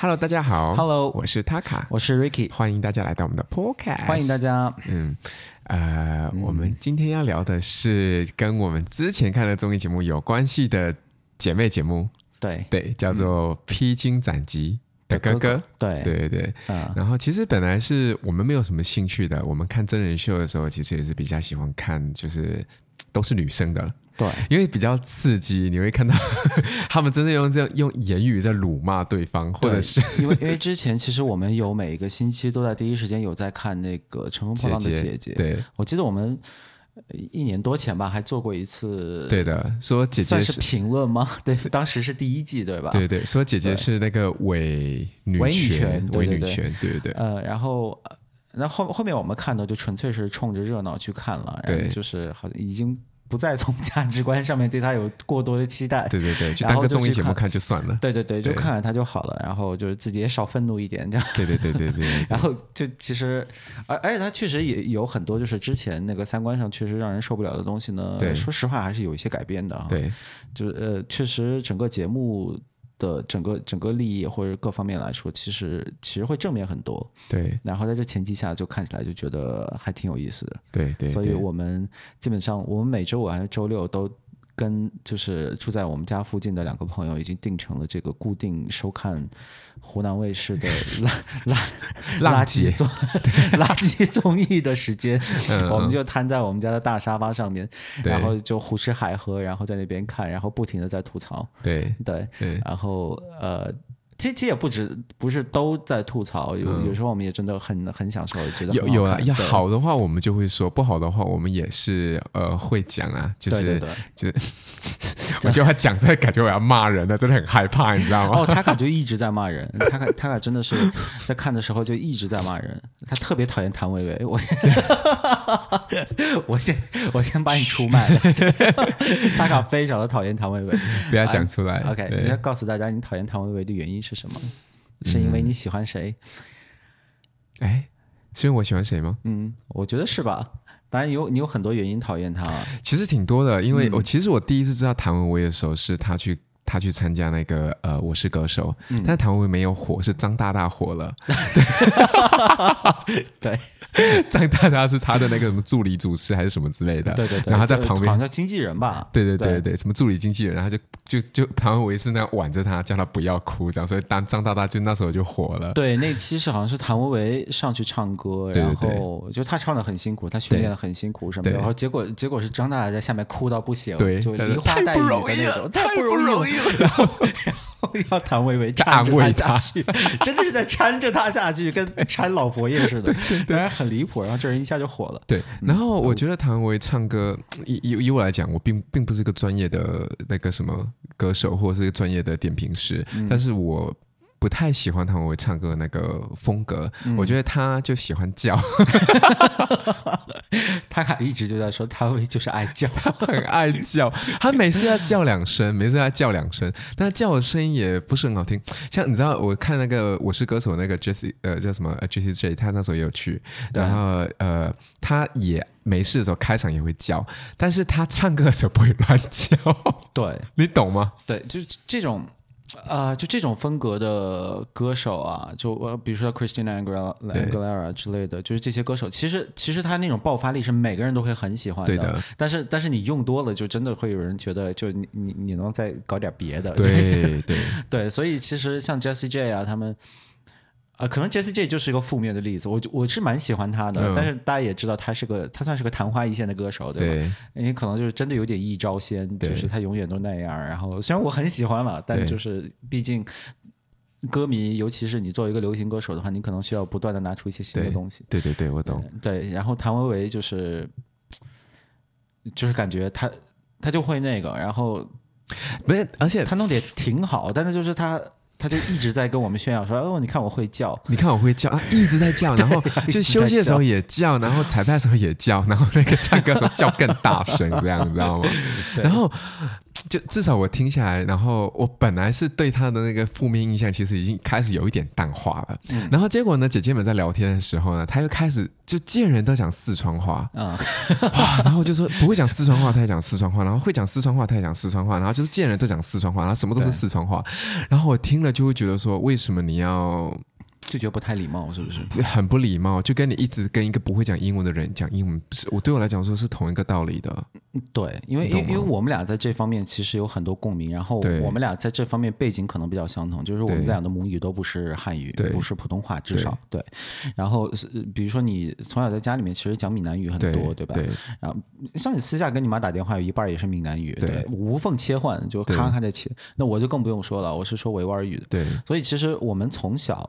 Hello，大家好。Hello，我是 Taka，我是 Ricky，欢迎大家来到我们的 Podcast。欢迎大家。嗯，呃、嗯，我们今天要聊的是跟我们之前看的综艺节目有关系的姐妹节目。对对，叫做《披荆斩棘的哥哥》。对对对。然后其实本来是我们没有什么兴趣的，我们看真人秀的时候，其实也是比较喜欢看，就是都是女生的。对，因为比较刺激，你会看到 他们真的用这样用言语在辱骂对方，或者是因为因为之前其实我们有每一个星期都在第一时间有在看那个《乘风破浪的姐姐》姐姐，对，我记得我们一年多前吧还做过一次，对的，说姐姐是评论吗？对，当时是第一季对吧？对对，说姐姐是那个伪女权，伪女权，对对对，呃，然后那后后面我们看的就纯粹是冲着热闹去看了，对，就是好像已经。不再从 价值观上面对他有过多的期待，对对对，就当个综艺节目看就算了。对对对，就看看他就好了，然后就是自己也少愤怒一点，这样。对对对对对，然后就其实，而而且他确实也有很多就是之前那个三观上确实让人受不了的东西呢。对，说实话还是有一些改变的。对，就是呃，确实整个节目。的整个整个利益或者各方面来说，其实其实会正面很多。对，然后在这前提下，就看起来就觉得还挺有意思的。对对，所以我们基本上我们每周五还是周六都跟就是住在我们家附近的两个朋友已经定成了这个固定收看。湖南卫视的 垃垃垃圾综 垃圾综艺的时间，嗯、我们就瘫在我们家的大沙发上面，然后就胡吃海喝，然后在那边看，然后不停的在吐槽。对对，然后呃。其实也不止，不是都在吐槽，有、嗯、有时候我们也真的很很享受，觉得有有啊，要好的话我们就会说，不好的话我们也是呃会讲啊，就是对。就是，我觉得他讲这感觉我要骂人了，真的很害怕，你知道吗？哦，他卡就一直在骂人，他卡他卡真的是在看的时候就一直在骂人，他特别讨厌谭维维，我我先我先把你出卖了，他卡非常的讨厌谭维维，不要讲出来、啊、，OK，你要告诉大家你讨厌谭维维的原因是。什么？是因为你喜欢谁？哎、嗯，是因为我喜欢谁吗？嗯，我觉得是吧。当然有，你有很多原因讨厌他。其实挺多的，因为我其实我第一次知道谭维维的时候，是他去他去参加那个呃《我是歌手》，嗯，但是谭维维没有火，是张大大火了。对。张大大是他的那个什么助理主持还是什么之类的，对对对，然后他在旁边，好像经纪人吧，对对对对，对什么助理经纪人，然后就就就谭维维是那样挽着他，叫他不要哭，这样，所以当张大大就那时候就火了。对，那期是好像是谭维维上去唱歌，然后就他唱的很辛苦，他训练的很辛苦什么的，然后结果结果是张大大在下面哭到不行，对，就梨花带雨的那种，太不容易了，然后然后要谭维维搀着他下去，真的是在搀着他下去，跟搀老佛爷似的，对，很离谱，然后这人。一下就火了，对。然后我觉得谭维维唱歌，以以以我来讲，我并并不是一个专业的那个什么歌手，或者是一个专业的点评师，嗯、但是我。不太喜欢谭维维唱歌的那个风格，嗯，我觉得他就喜欢叫，他还一直就在说谭维维就是爱叫，他很爱叫，他每次要叫两声，每次要叫两声，但他叫的声音也不是很好听。像你知道，我看那个《我是歌手》那个 Jessie，呃，叫什么 Jessie J，他那时候也有去，然后呃，他也没事的时候开场也会叫，但是他唱歌的时候不会乱叫，对，你懂吗？对，就是这种。啊、呃，就这种风格的歌手啊，就呃，比如说 Christina Aguilera 之类的，就是这些歌手，其实其实他那种爆发力是每个人都会很喜欢的。对的。但是但是你用多了，就真的会有人觉得，就你你你能再搞点别的。对对对，对。所以其实像 Jessie J 啊，他们。啊、呃，可能 Jessie J 就是一个负面的例子，我我是蛮喜欢他的，嗯，但是大家也知道他是个，他算是个昙花一现的歌手，对吧？对，因为可能就是真的有点一招鲜，就是他永远都那样。然后虽然我很喜欢了，但就是毕竟歌迷，尤其是你作为一个流行歌手的话，你可能需要不断的拿出一些新的东西。对对对，对，我懂。对，然后谭维维就是就是感觉他他就会那个，然后不是，而且他弄得也挺好，但是就是他。他就一直在跟我们炫耀说：“哦，你看我会叫，你看我会叫啊，一直在叫，然后就休息的时候也叫，然后彩排的时候也叫，然后那个唱歌的时候叫更大声，这样你知道吗？然后就至少我听下来，然后我本来是对他的那个负面印象，其实已经开始有一点淡化了。嗯、然后结果呢，姐姐们在聊天的时候呢，他又开始就见人都讲四川话啊，嗯、哇！然后就说不会讲四川话，他也讲四川话；然后会讲四川话，他也讲四川话。然后就是见人都讲四川话，然后什么都是四川话。然后我听了就会觉得说，为什么你要？就觉得不太礼貌，是不是？很不礼貌，就跟你一直跟一个不会讲英文的人讲英文，不是我对我来讲说是同一个道理的。对，因为因为因为我们俩在这方面其实有很多共鸣，然后我们俩在这方面背景可能比较相同，就是我们俩的母语都不是汉语，对不是普通话，至少对。然后比如说你从小在家里面其实讲闽南语很多，对，对吧？对。然后像你私下跟你妈打电话，有一半也是闽南语，无缝切换，就咔咔在切。那我就更不用说了，我是说维吾尔语的，对。所以其实我们从小。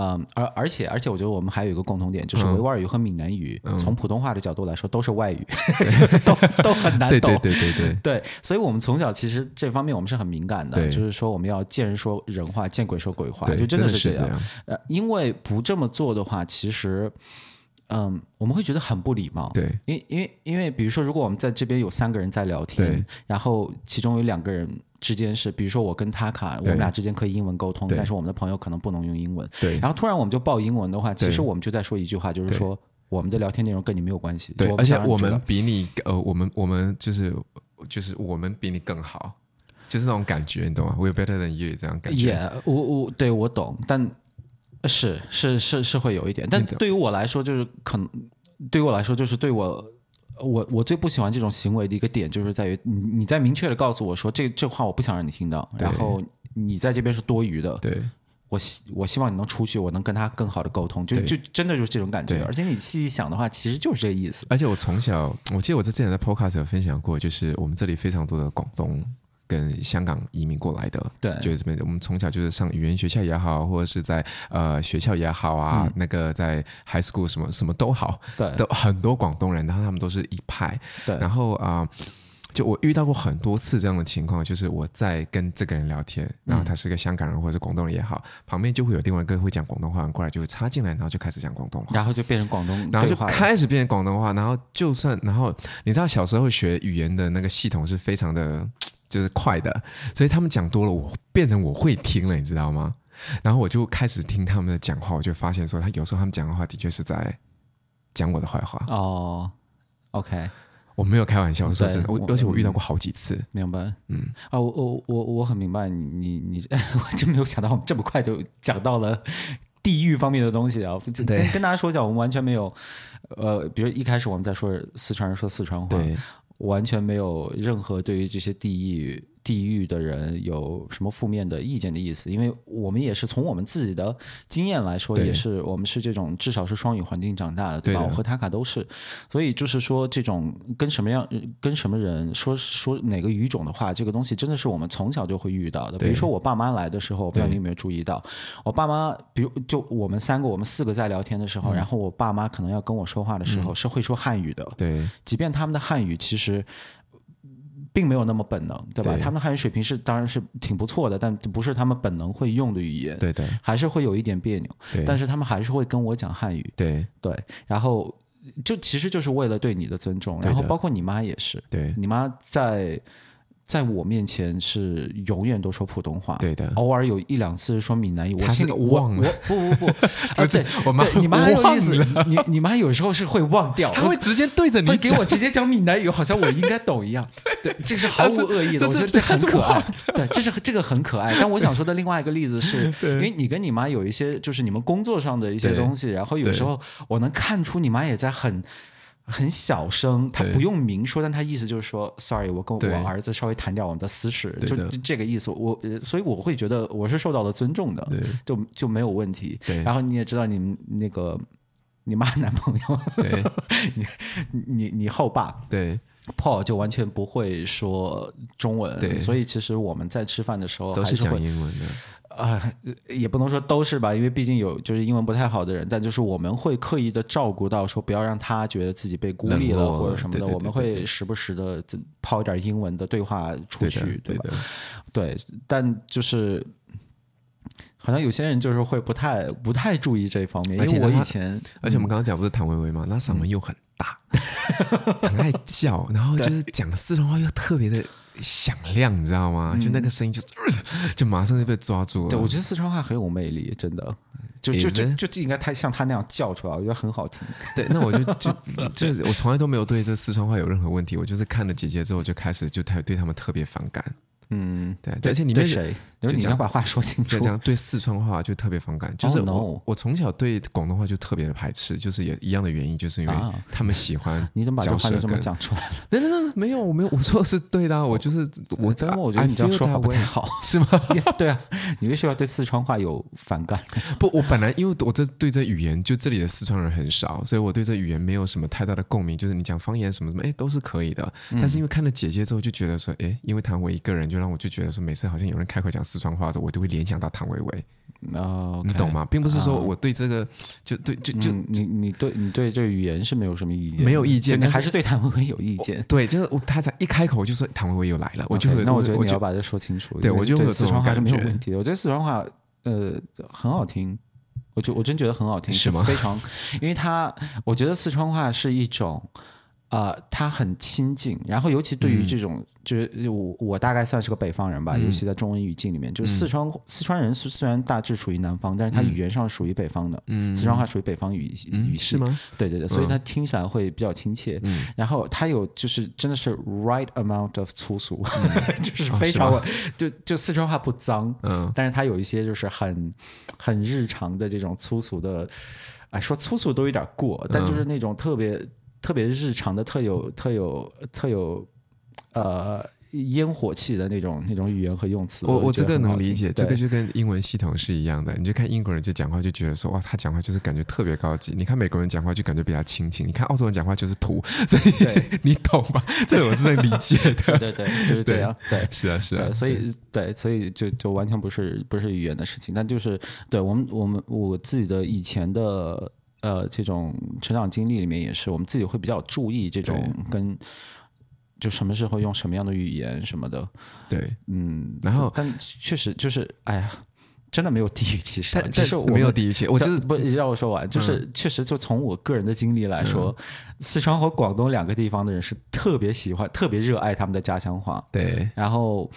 嗯，而而且而且，我觉得我们还有一个共同点，就是维吾尔语和闽南语，嗯、从普通话的角度来说，都是外语，嗯、都 都很难懂。对对对对对，对，所以我们从小其实这方面我们是很敏感的，就是说我们要见人说人话，见鬼说鬼话，就真的是这样。这样呃，因为不这么做的话，其实。嗯，我们会觉得很不礼貌。对，因因为因为比如说，如果我们在这边有三个人在聊天，对然后其中有两个人之间是，比如说我跟他卡，我们俩之间可以英文沟通，但是我们的朋友可能不能用英文。对，然后突然我们就报英文的话，其实我们就在说一句话，就是说我们的聊天内容跟你没有关系。对，而且我们比你呃，我们我们就是就是我们比你更好，就是那种感觉，你懂吗？We're better than you 这样感觉。Yeah，我我对我懂，但。是是是是会有一点，但对于我来说，就是可能对于我来说，就是对我我我最不喜欢这种行为的一个点，就是在于你你在明确的告诉我说这这话我不想让你听到，然后你在这边是多余的，对我希我希望你能出去，我能跟他更好的沟通，就就真的就是这种感觉。而且你细细想的话，其实就是这个意思。而且我从小，我记得我在之前在 podcast 有分享过，就是我们这里非常多的广东。跟香港移民过来的，对，就是这边。我们从小就是上语言学校也好，或者是在呃学校也好啊，嗯、那个在 high school 什么什么都好，对，都很多广东人，然后他们都是一派，对。然后啊、呃，就我遇到过很多次这样的情况，就是我在跟这个人聊天，然后他是个香港人或者是广东人也好，嗯、旁边就会有另外一个会讲广东话过来，就会插进来，然后就开始讲广东话，然后就变成广东，然后就开始变成广东话，然后就算然后你知道小时候学语言的那个系统是非常的。就是快的，所以他们讲多了，我变成我会听了，你知道吗？然后我就开始听他们的讲话，我就发现说，他有时候他们讲的话的确是在讲我的坏话。哦，OK，我没有开玩笑，说真的，我而且我遇到过好几次。明白，嗯，啊，我我我我很明白你你你，我真没有想到我们这么快就讲到了地域方面的东西啊。跟跟大家说一下，我们完全没有，呃，比如一开始我们在说四川人说四川话。完全没有任何对于这些地域地域的人有什么负面的意见的意思，因为我们也是从我们自己的经验来说，也是我们是这种至少是双语环境长大的，对吧？我和塔卡都是，所以就是说这种跟什么样跟什么人说说哪个语种的话，这个东西真的是我们从小就会遇到的。比如说我爸妈来的时候，我不知道你有没有注意到，我爸妈，比如就我们三个我们四个在聊天的时候，然后我爸妈可能要跟我说话的时候是会说汉语的，对，即便他们的汉语其实。并没有那么本能，对吧？对，他们的汉语水平是当然是挺不错的，但不是他们本能会用的语言，对对，还是会有一点别扭。对，但是他们还是会跟我讲汉语，对对。然后就其实就是为了对你的尊重，然后包括你妈也是，对，你妈在。在我面前是永远都说普通话，对的，偶尔有一两次说闽南语，我心里忘了，不不不，而且 我妈，你妈很有意思，你你妈有时候是会忘掉，她会直接对着你，会给我直接讲闽南语，好像我应该懂一样，对，这是毫无恶意的，我觉得这很可爱，对，这是这个很可爱。但我想说的另外一个例子是，因为你跟你妈有一些就是你们工作上的一些东西，然后有时候我能看出你妈也在很。很小声，他不用明说，但他意思就是说，sorry，我跟我儿子稍微谈点我们的私事，就这个意思。我所以我会觉得我是受到了尊重的，就就没有问题。然后你也知道，你那个你妈男朋友，你你你后爸，对，Paul 就完全不会说中文，所以其实我们在吃饭的时候都是讲英文的。啊，也不能说都是吧，因为毕竟有就是英文不太好的人，但就是我们会刻意的照顾到，说不要让他觉得自己被孤立了或者什么的，我们会时不时的抛一点英文的对话出去，对吧？对，但就是好像有些人就是会不太不太注意这方面，因为我以前，而且我们刚刚讲不是谭维维吗，那嗓门又很大，很爱叫，然后就是讲四川话又特别的。响亮，你知道吗？嗯、就那个声音就，就 就马上就被抓住了。对，我觉得四川话很有魅力，真的。就就就就，就应该他像他那样叫出来，我觉得很好听。对，那我就 就就我从来都没有对这四川话有任何问题，我就是看了姐姐之后就开始就太对他们特别反感。嗯，对，而且里面谁？就你要把话说清楚。这样对四川话就特别反感，就是我我从小对广东话就特别的排斥，就是也一样的原因，就是因为他们喜欢。你怎么把这话就这么讲出来？那那那没有，我没有，我说的是对的，我就是我，我觉得你这样说话不太好，是吗？对啊，你为什么要对四川话有反感？不，我本来因为我这对这语言，就这里的四川人很少，所以我对这语言没有什么太大的共鸣。就是你讲方言什么什么，哎，都是可以的。但是因为看了姐姐之后，就觉得说，哎，因为谈我一个人，就让我就觉得说，每次好像有人开口讲四川话的时候，我都会。联想到唐维维，哦，你懂吗？并不是说我对这个就对就就你你对你对这个语言是没有什么意见，没有意见，你还是对谭维维有意见。对，就是他才一开口就说谭维维又来了，我就那我觉得你要把这说清楚。对我就会有四川话是没有问题的，我觉得四川话呃很好听，我就我真觉得很好听，是吗？非常，因为他我觉得四川话是一种啊，他很亲近，然后尤其对于这种。就是我我大概算是个北方人吧，尤其在中文语境里面，就是四川四川人虽虽然大致属于南方，但是他语言上属于北方的，嗯四川话属于北方语语系吗？对对对，所以他听起来会比较亲切。然后他有就是真的是 right amount of 粗俗，就是非常就就四川话不脏，嗯，但是他有一些就是很很日常的这种粗俗的，哎，说粗俗都有点过，但就是那种特别特别日常的，特有特有特有。呃，烟火气的那种那种语言和用词，我我这个能理解，这个就跟英文系统是一样的。你就看英国人就讲话就觉得说哇，他讲话就是感觉特别高级。你看美国人讲话就感觉比较亲情。你看澳洲人讲话就是土，所以对你懂吧？这个我是在理解的。对对，就是这样。对，是啊是啊。所以对，所以就就完全不是不是语言的事情，但就是对我们我们我自己的以前的呃这种成长经历里面也是，我们自己会比较注意这种跟。就什么时候用什么样的语言什么的，对，嗯，然后但确实就是，哎呀，真的没有地域歧视，但是我没有地域歧视，我就是不让我说完，就是确实就从我个人的经历来说，四川和广东两个地方的人是特别喜欢、特别热爱他们的家乡话，对，然后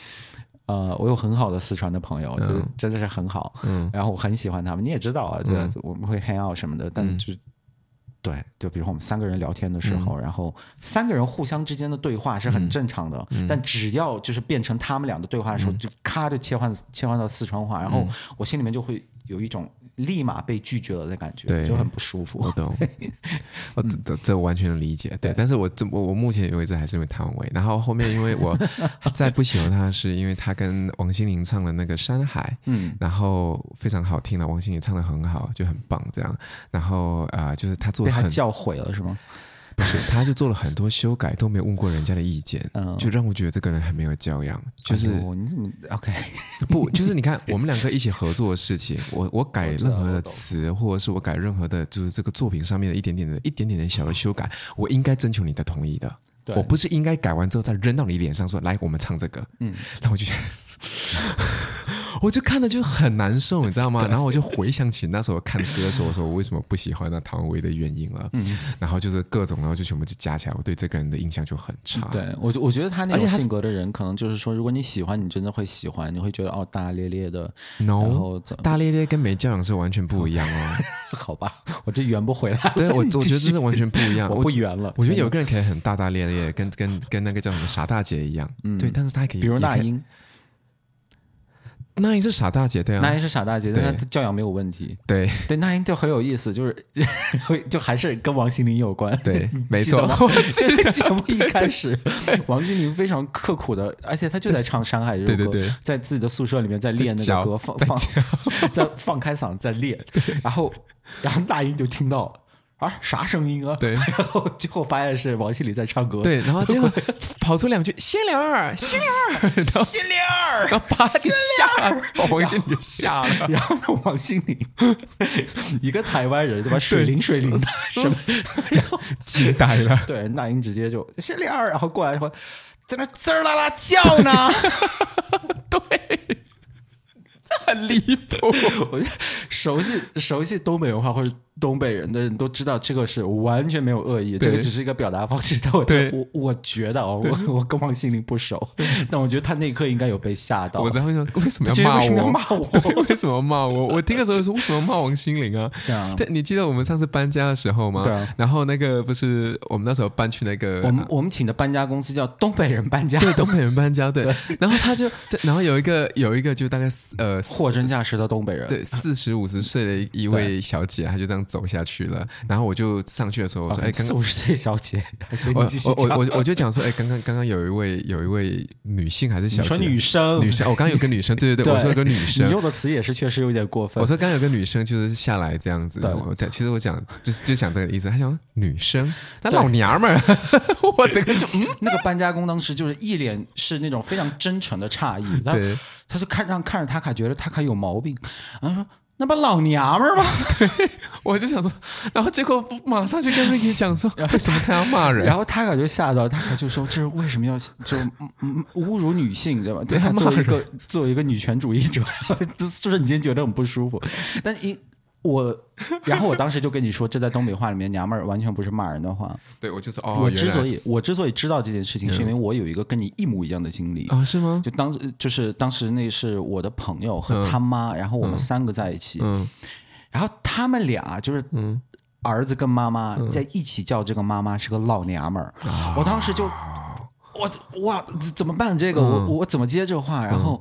呃，我有很好的四川的朋友，就真的是很好，嗯，然后我很喜欢他们，你也知道啊，对，我们会 hang out 什么的，但就。对，就比如说我们三个人聊天的时候，嗯、然后三个人互相之间的对话是很正常的，嗯、但只要就是变成他们俩的对话的时候，嗯、就咔就切换切换到四川话，然后我心里面就会有一种。立马被拒绝了的感觉，对，就很不舒服。我懂，我这这完全能理解。对，但是我这我我目前为止还是因为谭维，然后后面因为我 再不喜欢他，是因为他跟王心凌唱的那个《山海》，嗯，然后非常好听了，王心凌唱的很好，就很棒这样。然后啊，就是他做的很教毁了，是吗？不是，他就做了很多修改，都没有问过人家的意见，嗯、就让我觉得这个人很没有教养。就是、哎、你怎么 OK？不，就是你看我们两个一起合作的事情，我我改任何的词，或者是我改任何的，就是这个作品上面的一点点的一点点的小的修改，我应该征求你的同意的。我不是应该改完之后再扔到你脸上说，来，我们唱这个。嗯，然后我就觉得。我就看了就很难受，你知道吗？然后我就回想起那时候看歌的时候，我说我为什么不喜欢那唐薇的原因了。嗯，然后就是各种，然后就全部就加起来，我对这个人的印象就很差。对我，我觉得他那种性格的人，可能就是说，如果你喜欢，你真的会喜欢，你会觉得哦，大大咧咧的。No，大咧咧跟没教养是完全不一样哦。好吧，我这圆不回来。对我，我觉得这是完全不一样。我不圆了。我觉得有个人可以很大大咧咧，跟跟跟那个叫什么傻大姐一样。嗯，对，但是他可以，比如那英。那英是傻大姐，对啊，那英是傻大姐，但她教养没有问题。对。对，那英就很有意思，就是 会就还是跟王心凌有关。对，没错。这个节目一开始，王心凌非常刻苦的，而且她就在唱《山海》这首歌，在自己的宿舍里面在练那个歌，放放 在放开嗓在练，然后然后那英就听到。啊，啥声音啊？对，然后最后发现是王心凌在唱歌。对，然后结果 跑出两句“心灵儿，心灵儿，心灵儿”，然后把他给吓了，把王心凌给吓了。然后呢，王心凌一个台湾人对吧？水灵水灵的，什么？然后惊呆了。对，那英直接就“心灵儿”，然后过来说，在那滋啦啦叫呢。对，这很离谱。我熟悉熟悉东北文化或者。东北人的人都知道，这个是完全没有恶意，这个只是一个表达方式。但我我我觉得哦，我我跟王心凌不熟，但我觉得他那一刻应该有被吓到。我在会想，为什么要骂我？要骂我？为什么要骂我？我听的时候说，为什么要骂王心凌啊？对啊。你记得我们上次搬家的时候吗？对啊。然后那个不是我们那时候搬去那个，我们我们请的搬家公司叫东北人搬家，对，东北人搬家，对。然后他就，然后有一个有一个就大概呃货真价实的东北人，对，四十五十岁的一位小姐，她就这样走下去了。然后我就上去的时候，我说：“哎，刚刚五十岁小姐，我我我我就讲说，哎，刚刚刚刚有一位有一位女性还是小姐？说女生，女生，我刚刚有个女生，对对对，我说有个女生，你用的词也是确实有点过分。我说刚刚有个女生就是下来这样子，对，其实我讲就是就讲这个意思。她讲女生，那老娘们儿，我整个就嗯，那个搬家工当时就是一脸是那种非常真诚的诧异，对，他就看让看着他卡，觉得他卡有毛病，然后说。那不老娘们儿吗？对，我就想说，然后结果马上就跟瑞妮讲说，为什么他要骂人？然后他感觉吓到，他就说，这是为什么要就侮辱女性，对吧？对他作为一个作为一个女权主义者，就瞬间觉得很不舒服。但一。我，然后我当时就跟你说，这在东北话里面，娘们儿完全不是骂人的话。对，我就是哦。我之所以我之所以知道这件事情，是因为我有一个跟你一模一样的经历啊？是吗？就当就是当时那是我的朋友和他妈，然后我们三个在一起，嗯，然后他们俩就是嗯，儿子跟妈妈在一起叫这个妈妈是个老娘们儿，我当时就我哇怎么办？这个我我怎么接这话？然后。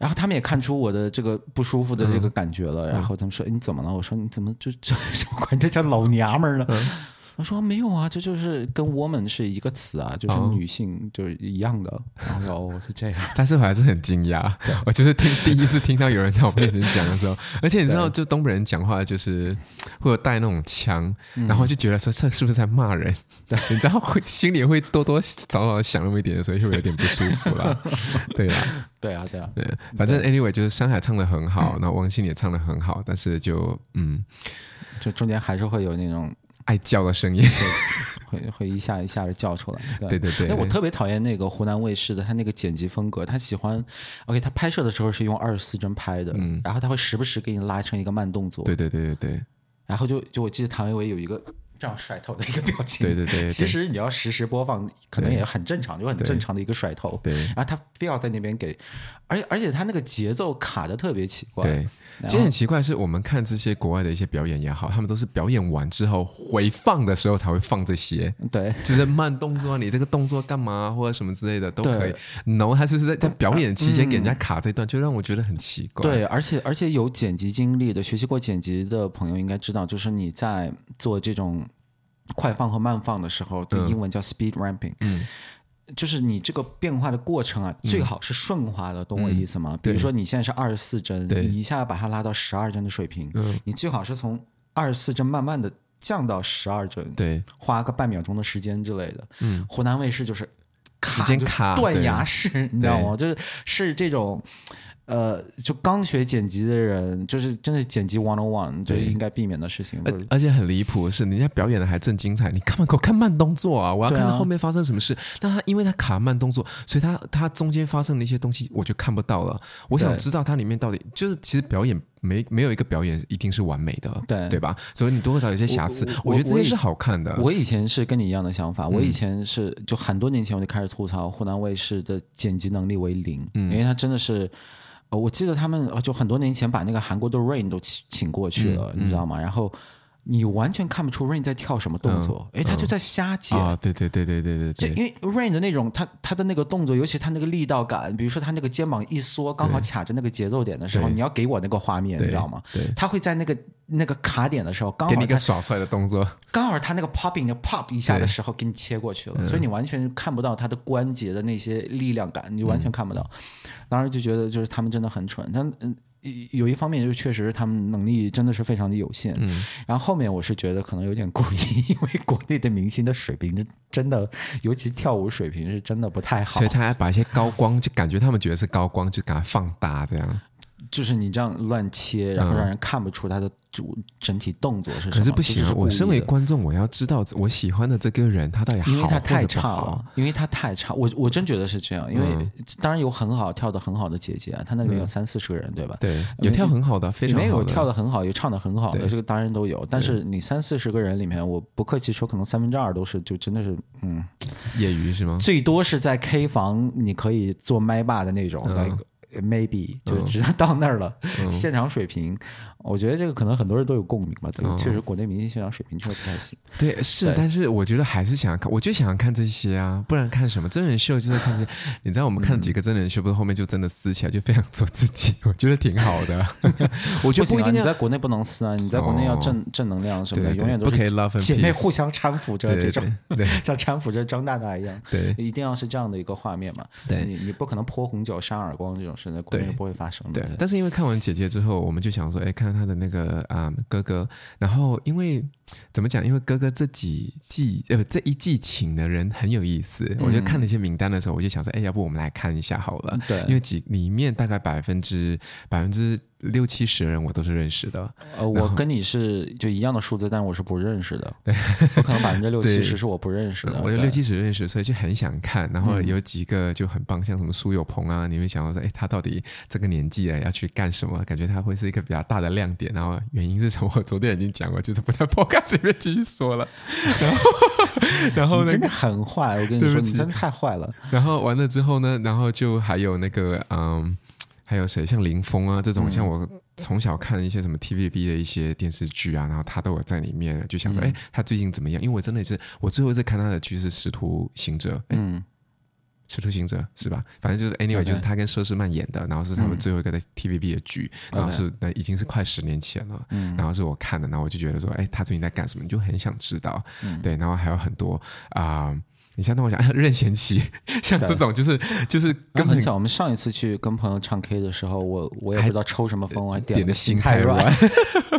然后他们也看出我的这个不舒服的这个感觉了，嗯、然后他们说：“哎，你怎么了？”我说：“你怎么就这管这叫老娘们儿了？”嗯我说没有啊，这就是跟 woman 是一个词啊，就是女性就是一样的。然后哦，是这样，但是我还是很惊讶。我就是听第一次听到有人在我面前讲的时候，而且你知道，就东北人讲话就是会有带那种腔，然后就觉得说这是不是在骂人？你知道会心里会多多少少想那么一点，所以会有点不舒服啦。对啊，对啊，对啊，对。反正 anyway 就是山海唱的很好，那王心也唱的很好，但是就嗯，就中间还是会有那种。爱叫的声音 会会会一下一下的叫出来，对对对。那我特别讨厌那个湖南卫视的他那个剪辑风格，他喜欢，OK，他拍摄的时候是用二十四帧拍的，嗯，然后他会时不时给你拉成一个慢动作，对对对对对。然后就就我记得唐维维有一个这样甩头的一个表情，对对 对。其实你要实时播放，可能也很正常，就很正常的一个甩头，对。然后他非要在那边给，而且而且他那个节奏卡的特别奇怪，对。其实很奇怪，是我们看这些国外的一些表演也好，他们都是表演完之后回放的时候才会放这些，对，就是慢动作，你这个动作干嘛或者什么之类的都可以。No，他就是在在表演期间给人家卡这段，就让我觉得很奇怪。对，而且而且有剪辑经历的、学习过剪辑的朋友应该知道，就是你在做这种快放和慢放的时候，的英文叫 speed ramping。嗯。就是你这个变化的过程啊，最好是顺滑的，懂我意思吗？比如说你现在是二十四帧，你一下把它拉到十二帧的水平，你最好是从二十四帧慢慢的降到十二帧，对，花个半秒钟的时间之类的。嗯，湖南卫视就是卡，卡断崖式，你知道吗？就是是这种。呃，就刚学剪辑的人，就是真的剪辑 one on one，就应该避免的事情。而而且很离谱的是，人家表演的还正精彩，你干嘛给我看慢动作啊？我要看到后面发生什么事。但他因为他卡慢动作，所以他他中间发生的一些东西我就看不到了。我想知道它里面到底就是，其实表演没没有一个表演一定是完美的，对对吧？所以你多多少少有些瑕疵，我，觉得这些是好看的。我以前是跟你一样的想法，我以前是就很多年前我就开始吐槽湖南卫视的剪辑能力为零，嗯，因为他真的是。我记得他们就很多年前把那个韩国的 Rain 都请请过去了，你知道吗？然后你完全看不出 Rain 在跳什么动作，哎、嗯，他就在瞎剪。啊、哦，对对对对对对对。因为 Rain 的那种他他的那个动作，尤其他那个力道感，比如说他那个肩膀一缩，刚好卡着那个节奏点的时候，你要给我那个画面，你知道吗？对，他会在那个那个卡点的时候，刚好给你一个耍帅的动作，刚好他那个 popping 的 pop 一下的时候给你切过去了，对所以你完全看不到他的关节的那些力量感，你完全看不到。嗯当时就觉得，就是他们真的很蠢。但嗯，有一方面就确实他们能力真的是非常的有限。嗯，然后后面我是觉得可能有点故意，因为国内的明星的水平真的，尤其跳舞水平是真的不太好。所以他还把一些高光，就感觉他们觉得是高光，就给它放大这样。就是你这样乱切，然后让人看不出他的主整体动作是什么。可是不行啊！我身为观众，我要知道我喜欢的这个人他到底好，因为他太差了，因为他太差。我我真觉得是这样，因为、嗯、当然有很好跳的很好的姐姐啊，她那里面有三四十个人，对吧？对，有跳很好的，非常好的，里面有跳的很好，有唱的很好的，这个当然都有。但是你三四十个人里面，我不客气说，可能三分之二都是就真的是嗯，业余是吗？最多是在 K 房你可以做麦霸的那种。嗯 maybe 就只能到那儿了，嗯、现场水平。我觉得这个可能很多人都有共鸣吧，对，确实国内明星现场水平确实不太行。对，是，但是我觉得还是想要看，我就想要看这些啊，不然看什么真人秀就是看这些。你知道我们看几个真人秀，不是后面就真的撕起来，就非常做自己，我觉得挺好的。我觉得不一定要你在国内不能撕啊，你在国内要正正能量什么的，永远都是姐妹互相搀扶着这种，对，像搀扶着张大大一样，对，一定要是这样的一个画面嘛。对，你你不可能泼红酒、扇耳光这种事，在国内不会发生的。对，但是因为看完姐姐之后，我们就想说，哎，看。他的那个啊、嗯、哥哥，然后因为怎么讲？因为哥哥这几季呃这一季请的人很有意思，嗯、我就看那些名单的时候，我就想说，哎，要不我们来看一下好了。对，因为几里面大概百分之百分之。六七十人我都是认识的，呃，我跟你是就一样的数字，但我是不认识的。对，我可能百分之六七十是我不认识的。我有六七十认识，所以就很想看。然后有几个就很棒，像什么苏有朋啊，你会想到说，哎，他到底这个年纪了要去干什么？感觉他会是一个比较大的亮点。然后原因是什么？我昨天已经讲过，就是不在 Podcast 里面继续说了。然后，然后呢？真的很坏，我跟你说，你真的太坏了。然后完了之后呢？然后就还有那个嗯。还有谁像林峰啊这种，像我从小看一些什么 TVB 的一些电视剧啊，然后他都有在里面，就想说，哎，他最近怎么样？因为我真的是我最后一次看他的剧是《使徒行者》，嗯，《使徒行者》是吧？反正就是 anyway，就是他跟佘诗曼演的，然后是他们最后一个在 TVB 的剧，然后是那已经是快十年前了，然后是我看的，然后我就觉得说，哎，他最近在干什么？你就很想知道，对，然后还有很多啊。你像那我讲 任贤齐，像这种就是就是根本像我们上一次去跟朋友唱 K 的时时候，我我也不知道抽什么风，我还点的心太软，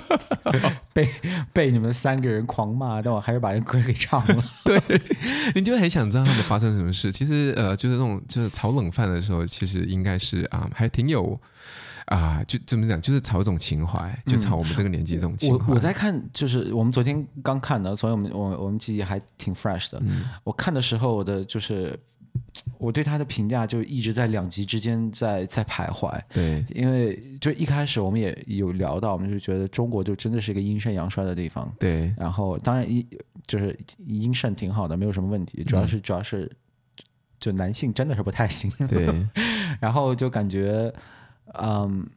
被被你们三个人狂骂，但我还是把那歌给唱了。对，你就很想知道他们发生什么事。其实呃，就是那种就是炒冷饭的时候，其实应该是啊，还挺有。啊，就怎么讲，就是炒一种情怀，就炒我们这个年纪这种情怀。我我在看，就是我们昨天刚看的，所以我们我我们记忆还挺 fresh 的。嗯、我看的时候，我的就是我对他的评价就一直在两极之间在在徘徊。对，因为就一开始我们也有聊到，我们就觉得中国就真的是一个阴盛阳衰的地方。对，然后当然一就是阴盛挺好的，没有什么问题，主要是、嗯、主要是就男性真的是不太行。对，然后就感觉。嗯，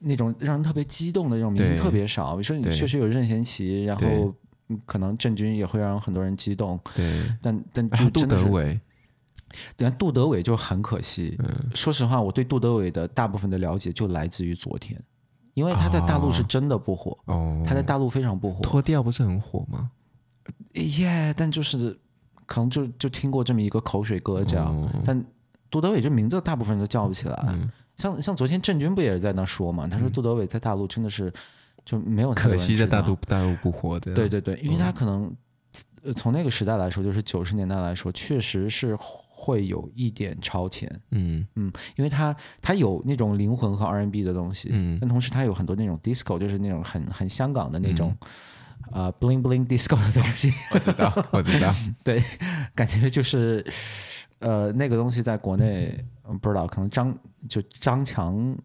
那种让人特别激动的那种明星特别少。比如说，你确实有任贤齐，然后可能郑钧也会让很多人激动。对，但但就杜德伟，对，杜德伟就很可惜。嗯，说实话，我对杜德伟的大部分的了解就来自于昨天，因为他在大陆是真的不火。哦，他在大陆非常不火。脱掉不是很火吗？耶，但就是可能就就听过这么一个口水歌这样。但杜德伟这名字大部分人都叫不起来。像像昨天郑钧不也是在那说嘛？他说杜德伟在大陆真的是就没有可惜在大陆大陆不活的。对对对，因为他可能从那个时代来说，就是九十年代来说，确实是会有一点超前。嗯嗯，因为他他有那种灵魂和 R&B 的东西，嗯，但同时他有很多那种 disco，就是那种很很香港的那种啊 bling bling disco 的东西。我知道，我知道，对，感觉就是。呃，那个东西在国内不知道，可能张就张强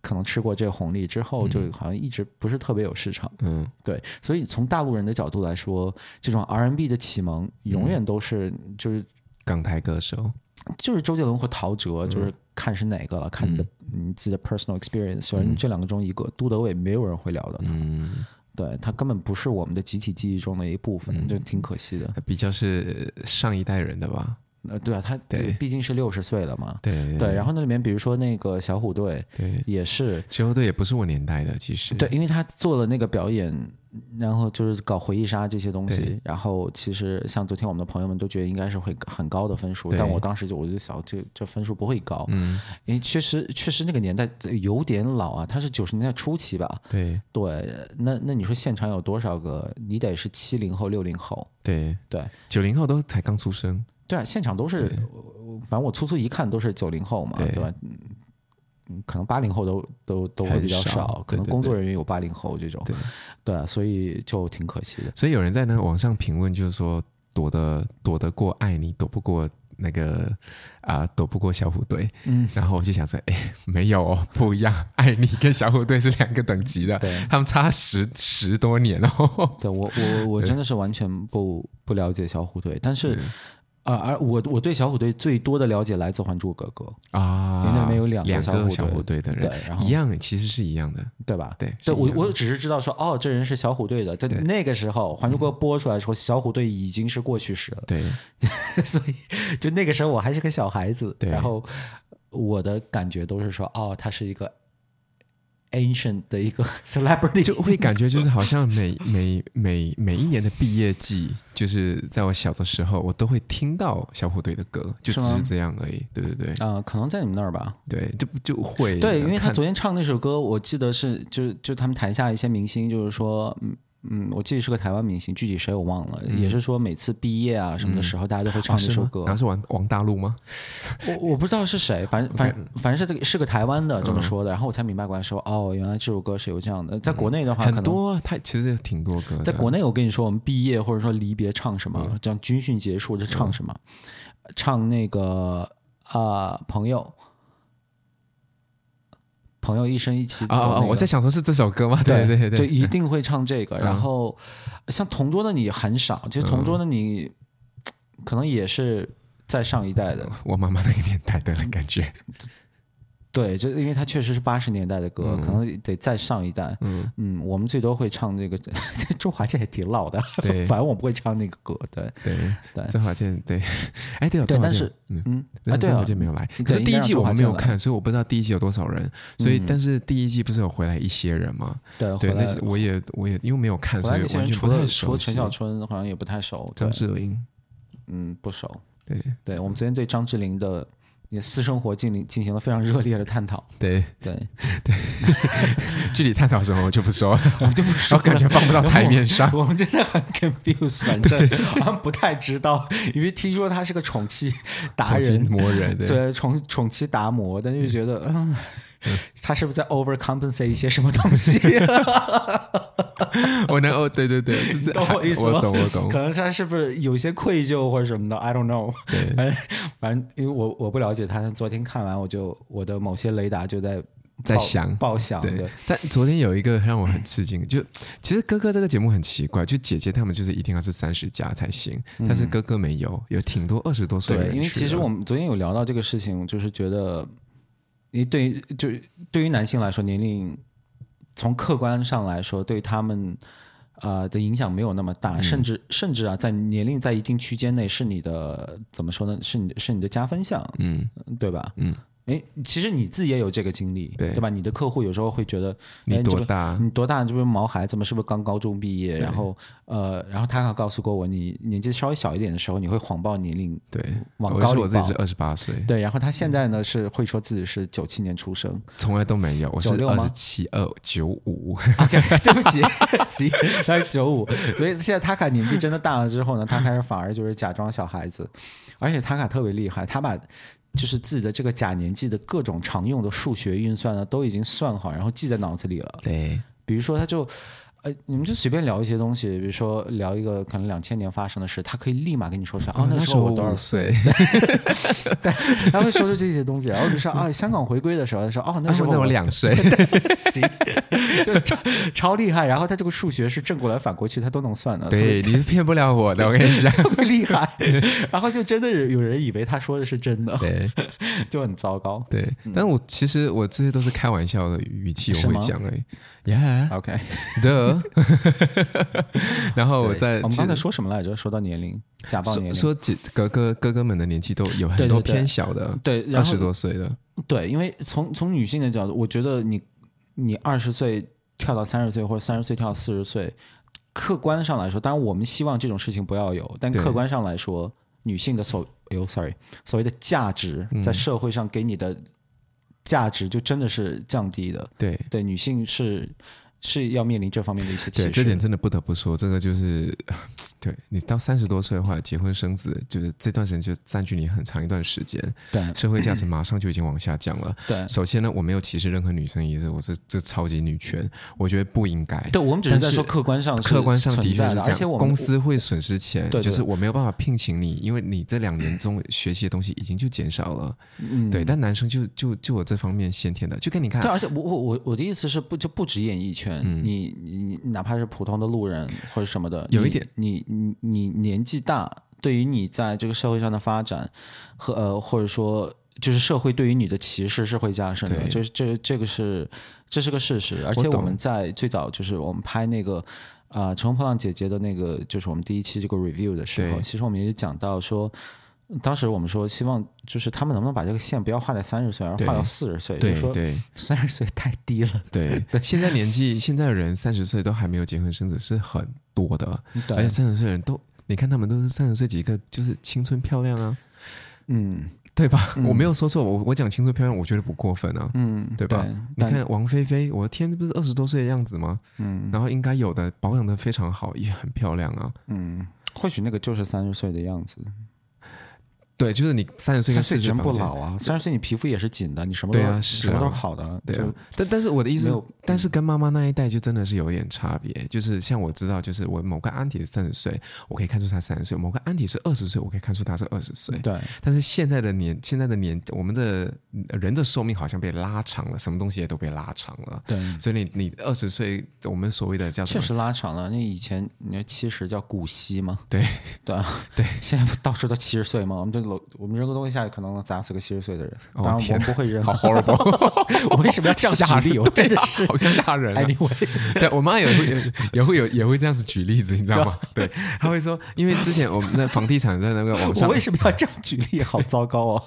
可能吃过这个红利之后，就好像一直不是特别有市场。嗯，对，所以从大陆人的角度来说，这种 R&B 的启蒙永远都是就是港台歌手，就是周杰伦和陶喆，就是看是哪个了，看你的你自己的 personal experience，反正这两个中一个，杜德伟没有人会聊到他，对他根本不是我们的集体记忆中的一部分，就挺可惜的。比较是上一代人的吧。呃，对啊，他对毕竟是六十岁了嘛。对对，对。然后那里面，比如说那个小虎队，对，也是小虎队也不是我年代的，其实。对，因为他做了那个表演，然后就是搞回忆杀这些东西，然后其实像昨天我们的朋友们都觉得应该是会很高的分数，但我当时就我就想，这这分数不会高，嗯，因为确实确实那个年代有点老啊，他是九十年代初期吧？对对，那那你说现场有多少个？你得是七零后、六零后，对对，九零后都才刚出生。对啊，现场都是，反正我粗粗一看都是九零后嘛，对吧？嗯可能八零后都都都会比较少，可能工作人员有八零后这种，对对啊，所以就挺可惜的。所以有人在那个网上评论，就是说躲得躲得过爱你，躲不过。那个啊，躲不过小虎队。嗯，然后我就想说，哎，没有哦，不一样，爱你跟小虎队是两个等级的，他们差十十多年哦。对我，我我真的是完全不不了解小虎队，但是。啊，而我我对小虎队最多的了解来自《还珠格格》啊，因为那边有两个小虎队，的人，一样，其实是一样的，对吧？对，对我我只是知道说，哦，这人是小虎队的。在那个时候，《还珠格格》播出来的时候，小虎队已经是过去式了。对，所以就那个时候我还是个小孩子，然后我的感觉都是说，哦，他是一个。Ancient 的一个 celebrity 就会感觉就是好像每 每每每一年的毕业季，就是在我小的时候，我都会听到小虎队的歌，就只是这样而已。对对对，啊、呃，可能在你们那儿吧？对，就就会对，因为他昨天唱那首歌，我记得是就就他们台下一些明星，就是说，嗯。嗯，我记得是个台湾明星，具体谁我忘了。嗯、也是说每次毕业啊什么的时候，嗯、大家都会唱这首歌。然后是王王大陆吗？我我不知道是谁，反正反正反正是这个是个台湾的这么说的。嗯、然后我才明白过来说，哦，原来这首歌是有这样的。在国内的话，很多，他其实挺多歌。在国内，我跟你说，我们毕业或者说离别唱什么，这样、嗯、军训结束就唱什么，嗯、唱那个啊、呃、朋友。朋友一生一起走，那个，哦哦，我在想说是这首歌吗？对对对，对，就一定会唱这个。嗯、然后像同桌的你很少，就同桌的你，嗯、可能也是在上一代的，我妈妈那个年代的感觉。对，就因为他确实是八十年代的歌，嗯、可能得再上一代。嗯嗯，我们最多会唱那个 周华健也挺老的，对，反正我不会唱那个歌。对对对，周华健对，哎对，周华健嗯嗯，啊对，周华健没有来，可是第一季我们没有看，所以我不知道第一季有多少人。所以，但是第一季不是有回来一些人吗？对对，那我也我也因为没有看，所以完全不太熟。除了陈小春，好像也不太熟。张智霖，嗯，不熟。对对，我们昨天对张智霖的。也私生活进行进行了非常热烈的探讨，对对对，具体探讨什么我就不说了，我们就不说，我 感觉放不到台面上，我们真的很 confused，反正好像不太知道，因为听说他是个宠妻达人魔人，对宠宠妻达摩，但是觉得嗯。他是不是在 overcompensate 一些什么东西？我能哦，对对对，懂我意思吗？我懂我懂。可能他是不是有一些愧疚或者什么的？I don't know。对，反正反正，因为我我不了解他。昨天看完，我就我的某些雷达就在在响爆响。对，但昨天有一个让我很吃惊，就其实哥哥这个节目很奇怪，就姐姐他们就是一定要是三十加才行，但是哥哥没有，有挺多二十多岁的人。对，因为其实我们昨天有聊到这个事情，就是觉得。你对于就对于男性来说，年龄从客观上来说，对他们啊、呃、的影响没有那么大，嗯、甚至甚至啊，在年龄在一定区间内是你的怎么说呢？是你是你的加分项，嗯，对吧？嗯。哎，其实你自己也有这个经历，对对吧？你的客户有时候会觉得你多大？你多大？这不是毛孩子吗？是不是刚高中毕业？然后呃，然后他还告诉过我，你年纪稍微小一点的时候，你会谎报年龄，对，往高里报。我自己是二十八岁，对。然后他现在呢是会说自己是九七年出生，从来都没有，我是二十七二九五。OK，对不起，行，他是九五。所以现在他卡年纪真的大了之后呢，他开始反而就是假装小孩子，而且他卡特别厉害，他把。就是自己的这个假年纪的各种常用的数学运算呢，都已经算好，然后记在脑子里了。对，比如说他就。你们就随便聊一些东西，比如说聊一个可能两千年发生的事，他可以立马跟你说出来。哦，那时候我多少岁？对，他会说出这些东西。然后比如说啊，香港回归的时候，他说哦，那时候我两岁。行，就超超厉害。然后他这个数学是正过来反过去，他都能算的。对，你是骗不了我的，我跟你讲，厉害。然后就真的有人以为他说的是真的，对，就很糟糕。对，但我其实我这些都是开玩笑的语气，我会讲哎。Yeah，OK，的。然后我在我们刚才说什么来着？说到年龄，假报年龄，说姐哥哥哥哥们的年纪都有很多偏小的，对，二十多岁的。对，因为从从女性的角度，我觉得你你二十岁跳到三十岁，或者三十岁跳到四十岁，客观上来说，当然我们希望这种事情不要有，但客观上来说，女性的所，哎呦，sorry，所谓的价值在社会上给你的。价值就真的是降低的，对对，女性是是要面临这方面的一些歧视。对，这点真的不得不说，这个就是 对你到三十多岁的话，结婚生子，就是这段时间就占据你很长一段时间。对，社会价值马上就已经往下降了。对，首先呢，我没有歧视任何女生意思，我是这超级女权，我觉得不应该。对，我们只是在说客观上，客观上的确是这样，而且我公司会损失钱，对对对，就是我没有办法聘请你，因为你这两年中学习的东西已经就减少了。嗯，对，但男生就就就有这方面先天的，就跟你看，对，而且我我我我的意思是不就不止演艺圈，嗯、你你哪怕是普通的路人或者什么的，有一点，你你你，你年纪大，对于你在这个社会上的发展和呃或者说就是社会对于你的歧视是会加深的，这这这个是这是个事实，而且我们在最早就是我们拍那个啊、呃《乘风破浪姐姐》的那个就是我们第一期这个 review 的时候，其实我们也讲到说。当时我们说，希望就是他们能不能把这个线不要画在三十岁，而画到四十岁。对，说对，三十岁太低了。对，对，现在年纪，现在的人三十岁都还没有结婚生子是很多的，而且三十岁的人都，你看他们都是三十岁几个，就是青春漂亮啊。嗯，对吧？嗯、我没有说错，我我讲青春漂亮，我觉得不过分啊。嗯，对吧？对，你看王菲菲，我的天，这不是二十多岁的样子吗？嗯，然后应该有的保养的非常好，也很漂亮啊。嗯，或许那个就是三十岁的样子。对，就是你三十岁跟四十岁不老啊，三十岁你皮肤也是紧的，你什么都对啊，什么都好的。对啊，但但是我的意思，但是跟妈妈那一代就真的是有点差别。就是像我知道，就是我某个安迪是三十岁，我可以看出他三十岁；某个安迪是二十岁，我可以看出他是二十岁。对。但是现在的年，现在的年，我们的人的寿命好像被拉长了，什么东西也都被拉长了。对。所以你你二十岁，我们所谓的叫？确实拉长了。那以前你说七十叫古稀吗？对对对。现在不到处都七十岁吗？我们这楼，我们扔个东西。下去可能能砸死个七十岁的人，当然我们不会扔。好 horrible！我为什么要这样举例？我真的是好吓人。Anyway，对我妈也会也会有也会这样子举例子，你知道吗？对，她会说，因为之前我们那房地产在那个网上，我为什么要这样举例？好糟糕哦！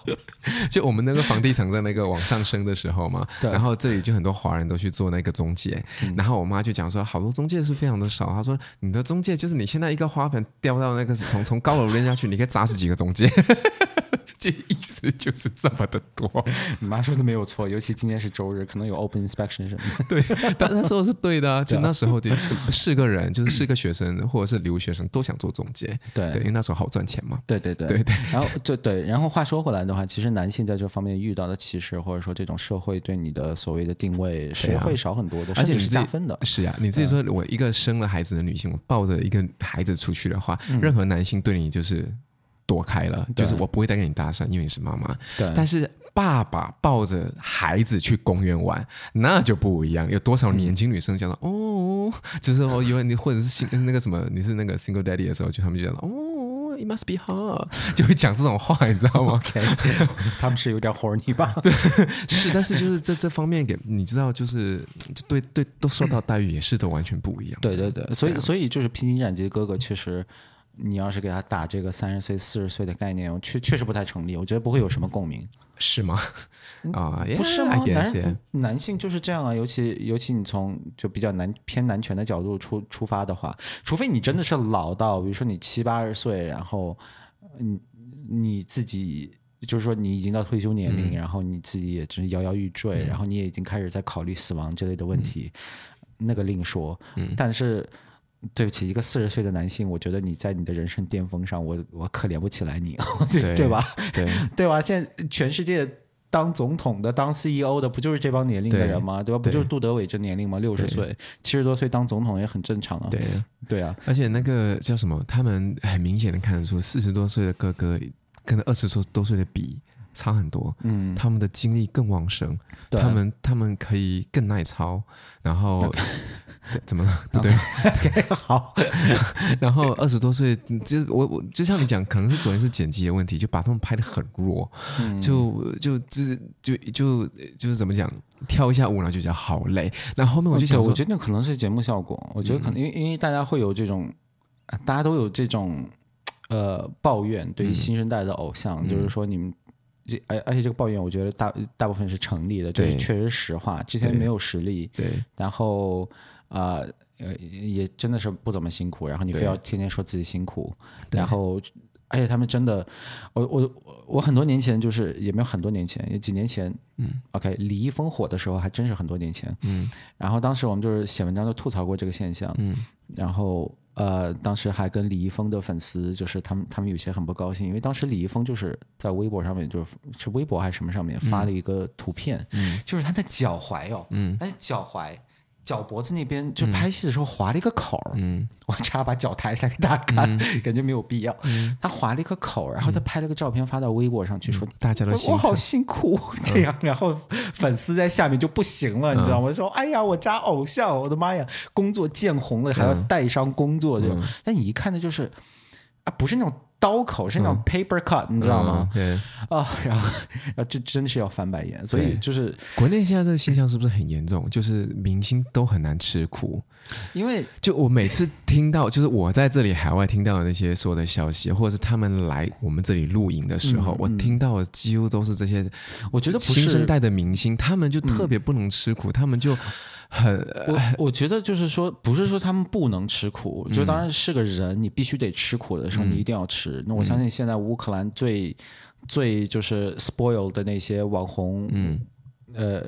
就我们那个房地产在那个往上升的时候嘛，然后这里就很多华人都去做那个中介，然后我妈就讲说，好多中介是非常的少。她说，你的中介就是你现在一个花盆掉到那个从从高楼扔下去，你可以砸死几个中介。这意思就是这么的多，你妈说的没有错，尤其今天是周日，可能有 open inspection 什么的。对，但她说的是对的啊，就那时候就是个人，就是是个学生或者是留学生都想做中介，对，对，因为那时候好赚钱嘛。对对对对对。然后就对，然后话说回来的话，其实男性在这方面遇到的歧视，或者说这种社会对你的所谓的定位是会少很多的，而且是加分的。是呀，你自己说，我一个生了孩子的女性，我抱着一个孩子出去的话，任何男性对你就是。躲开了，就是我不会再跟你搭讪，因为你是妈妈。对，但是爸爸抱着孩子去公园玩，那就不一样。有多少年轻女生讲到、嗯、哦，就是哦，因为你或者是那个什么，你是那个 single daddy 的时候，就他们就讲哦，it must be hard，就会讲这种话，你知道吗？OK，他们是有点 horny 吧？对，是，但是就是这这方面给你知道，就是就对对，都受到待遇也是都完全不一样。对对对，所以所以就是披荆斩棘哥哥确实。你要是给他打这个三十岁、四十岁的概念，确确实不太成立。我觉得不会有什么共鸣，是吗？啊、嗯，不是吗？男人男性就是这样啊，尤其尤其你从就比较男偏男权的角度出出发的话，除非你真的是老到，比如说你七八十岁，然后你你自己就是说你已经到退休年龄，嗯、然后你自己也真是摇摇欲坠，嗯、然后你也已经开始在考虑死亡之类的问题，嗯、那个另说。嗯、但是。对不起，一个四十岁的男性，我觉得你在你的人生巅峰上，我我可怜不起来你，对对，吧？对 对吧？现在全世界当总统的、当 CEO 的，不就是这帮年龄的人吗？对，对吧？不就是杜德伟这年龄吗？六十岁、七十多岁当总统也很正常啊。对对啊，而且那个叫什么？他们很明显的看得出，四十多岁的哥哥跟二十多多岁的比。差很多，嗯，他们的精力更旺盛，对。他们他们可以更耐操，然后 怎么了？不对。好，然后二十多岁，就我我就像你讲，可能是昨天是剪辑的问题，就把他们拍的很弱，嗯、就就就是就就就，是怎么讲，跳一下舞然后就觉得好累，那后，后面我就想说，我觉得那可能是节目效果，我觉得可能因为、嗯、因为大家会有这种，大家都有这种呃抱怨，对于新生代的偶像，嗯、就是说你们。而而且这个抱怨，我觉得大大部分是成立的，就是确实实话。之前没有实力，对，然后啊呃也真的是不怎么辛苦，然后你非要天天说自己辛苦，然后而且他们真的，我我我很多年前就是也没有很多年前，也几年前，嗯，OK，李易峰火的时候还真是很多年前，嗯，然后当时我们就是写文章就吐槽过这个现象，嗯，然后。呃，当时还跟李易峰的粉丝，就是他们他们有些很不高兴，因为当时李易峰就是在微博上面，就是是微博还是什么上面发了一个图片，嗯，就是他的脚踝哦，嗯，他的脚踝。脚脖子那边就拍戏的时候划了一个口嗯，我差把脚抬起来给大家看，嗯、感觉没有必要。嗯、他划了一个口，然后他拍了个照片发到微博上去说，大家都辛苦我好辛苦这样，然后粉丝在下面就不行了，嗯、你知道吗？说哎呀，我家偶像，我的妈呀，工作见红了还要带伤工作，这种、但你一看呢就是啊，不是那种。刀口是那种 paper cut，、嗯、你知道吗？对啊、哦，然后，然后就真的是要翻白眼。所以就是国内现在这个现象是不是很严重？就是明星都很难吃苦，因为就我每次听到，就是我在这里海外听到的那些所有的消息，或者是他们来我们这里录影的时候，嗯、我听到的几乎都是这些。我觉得新生代的明星，他们就特别不能吃苦，嗯、他们就。很，我我觉得就是说，不是说他们不能吃苦，嗯、就当然是个人，你必须得吃苦的时候，你一定要吃。嗯、那我相信现在乌克兰最、嗯、最就是 spoil 的那些网红，嗯，呃。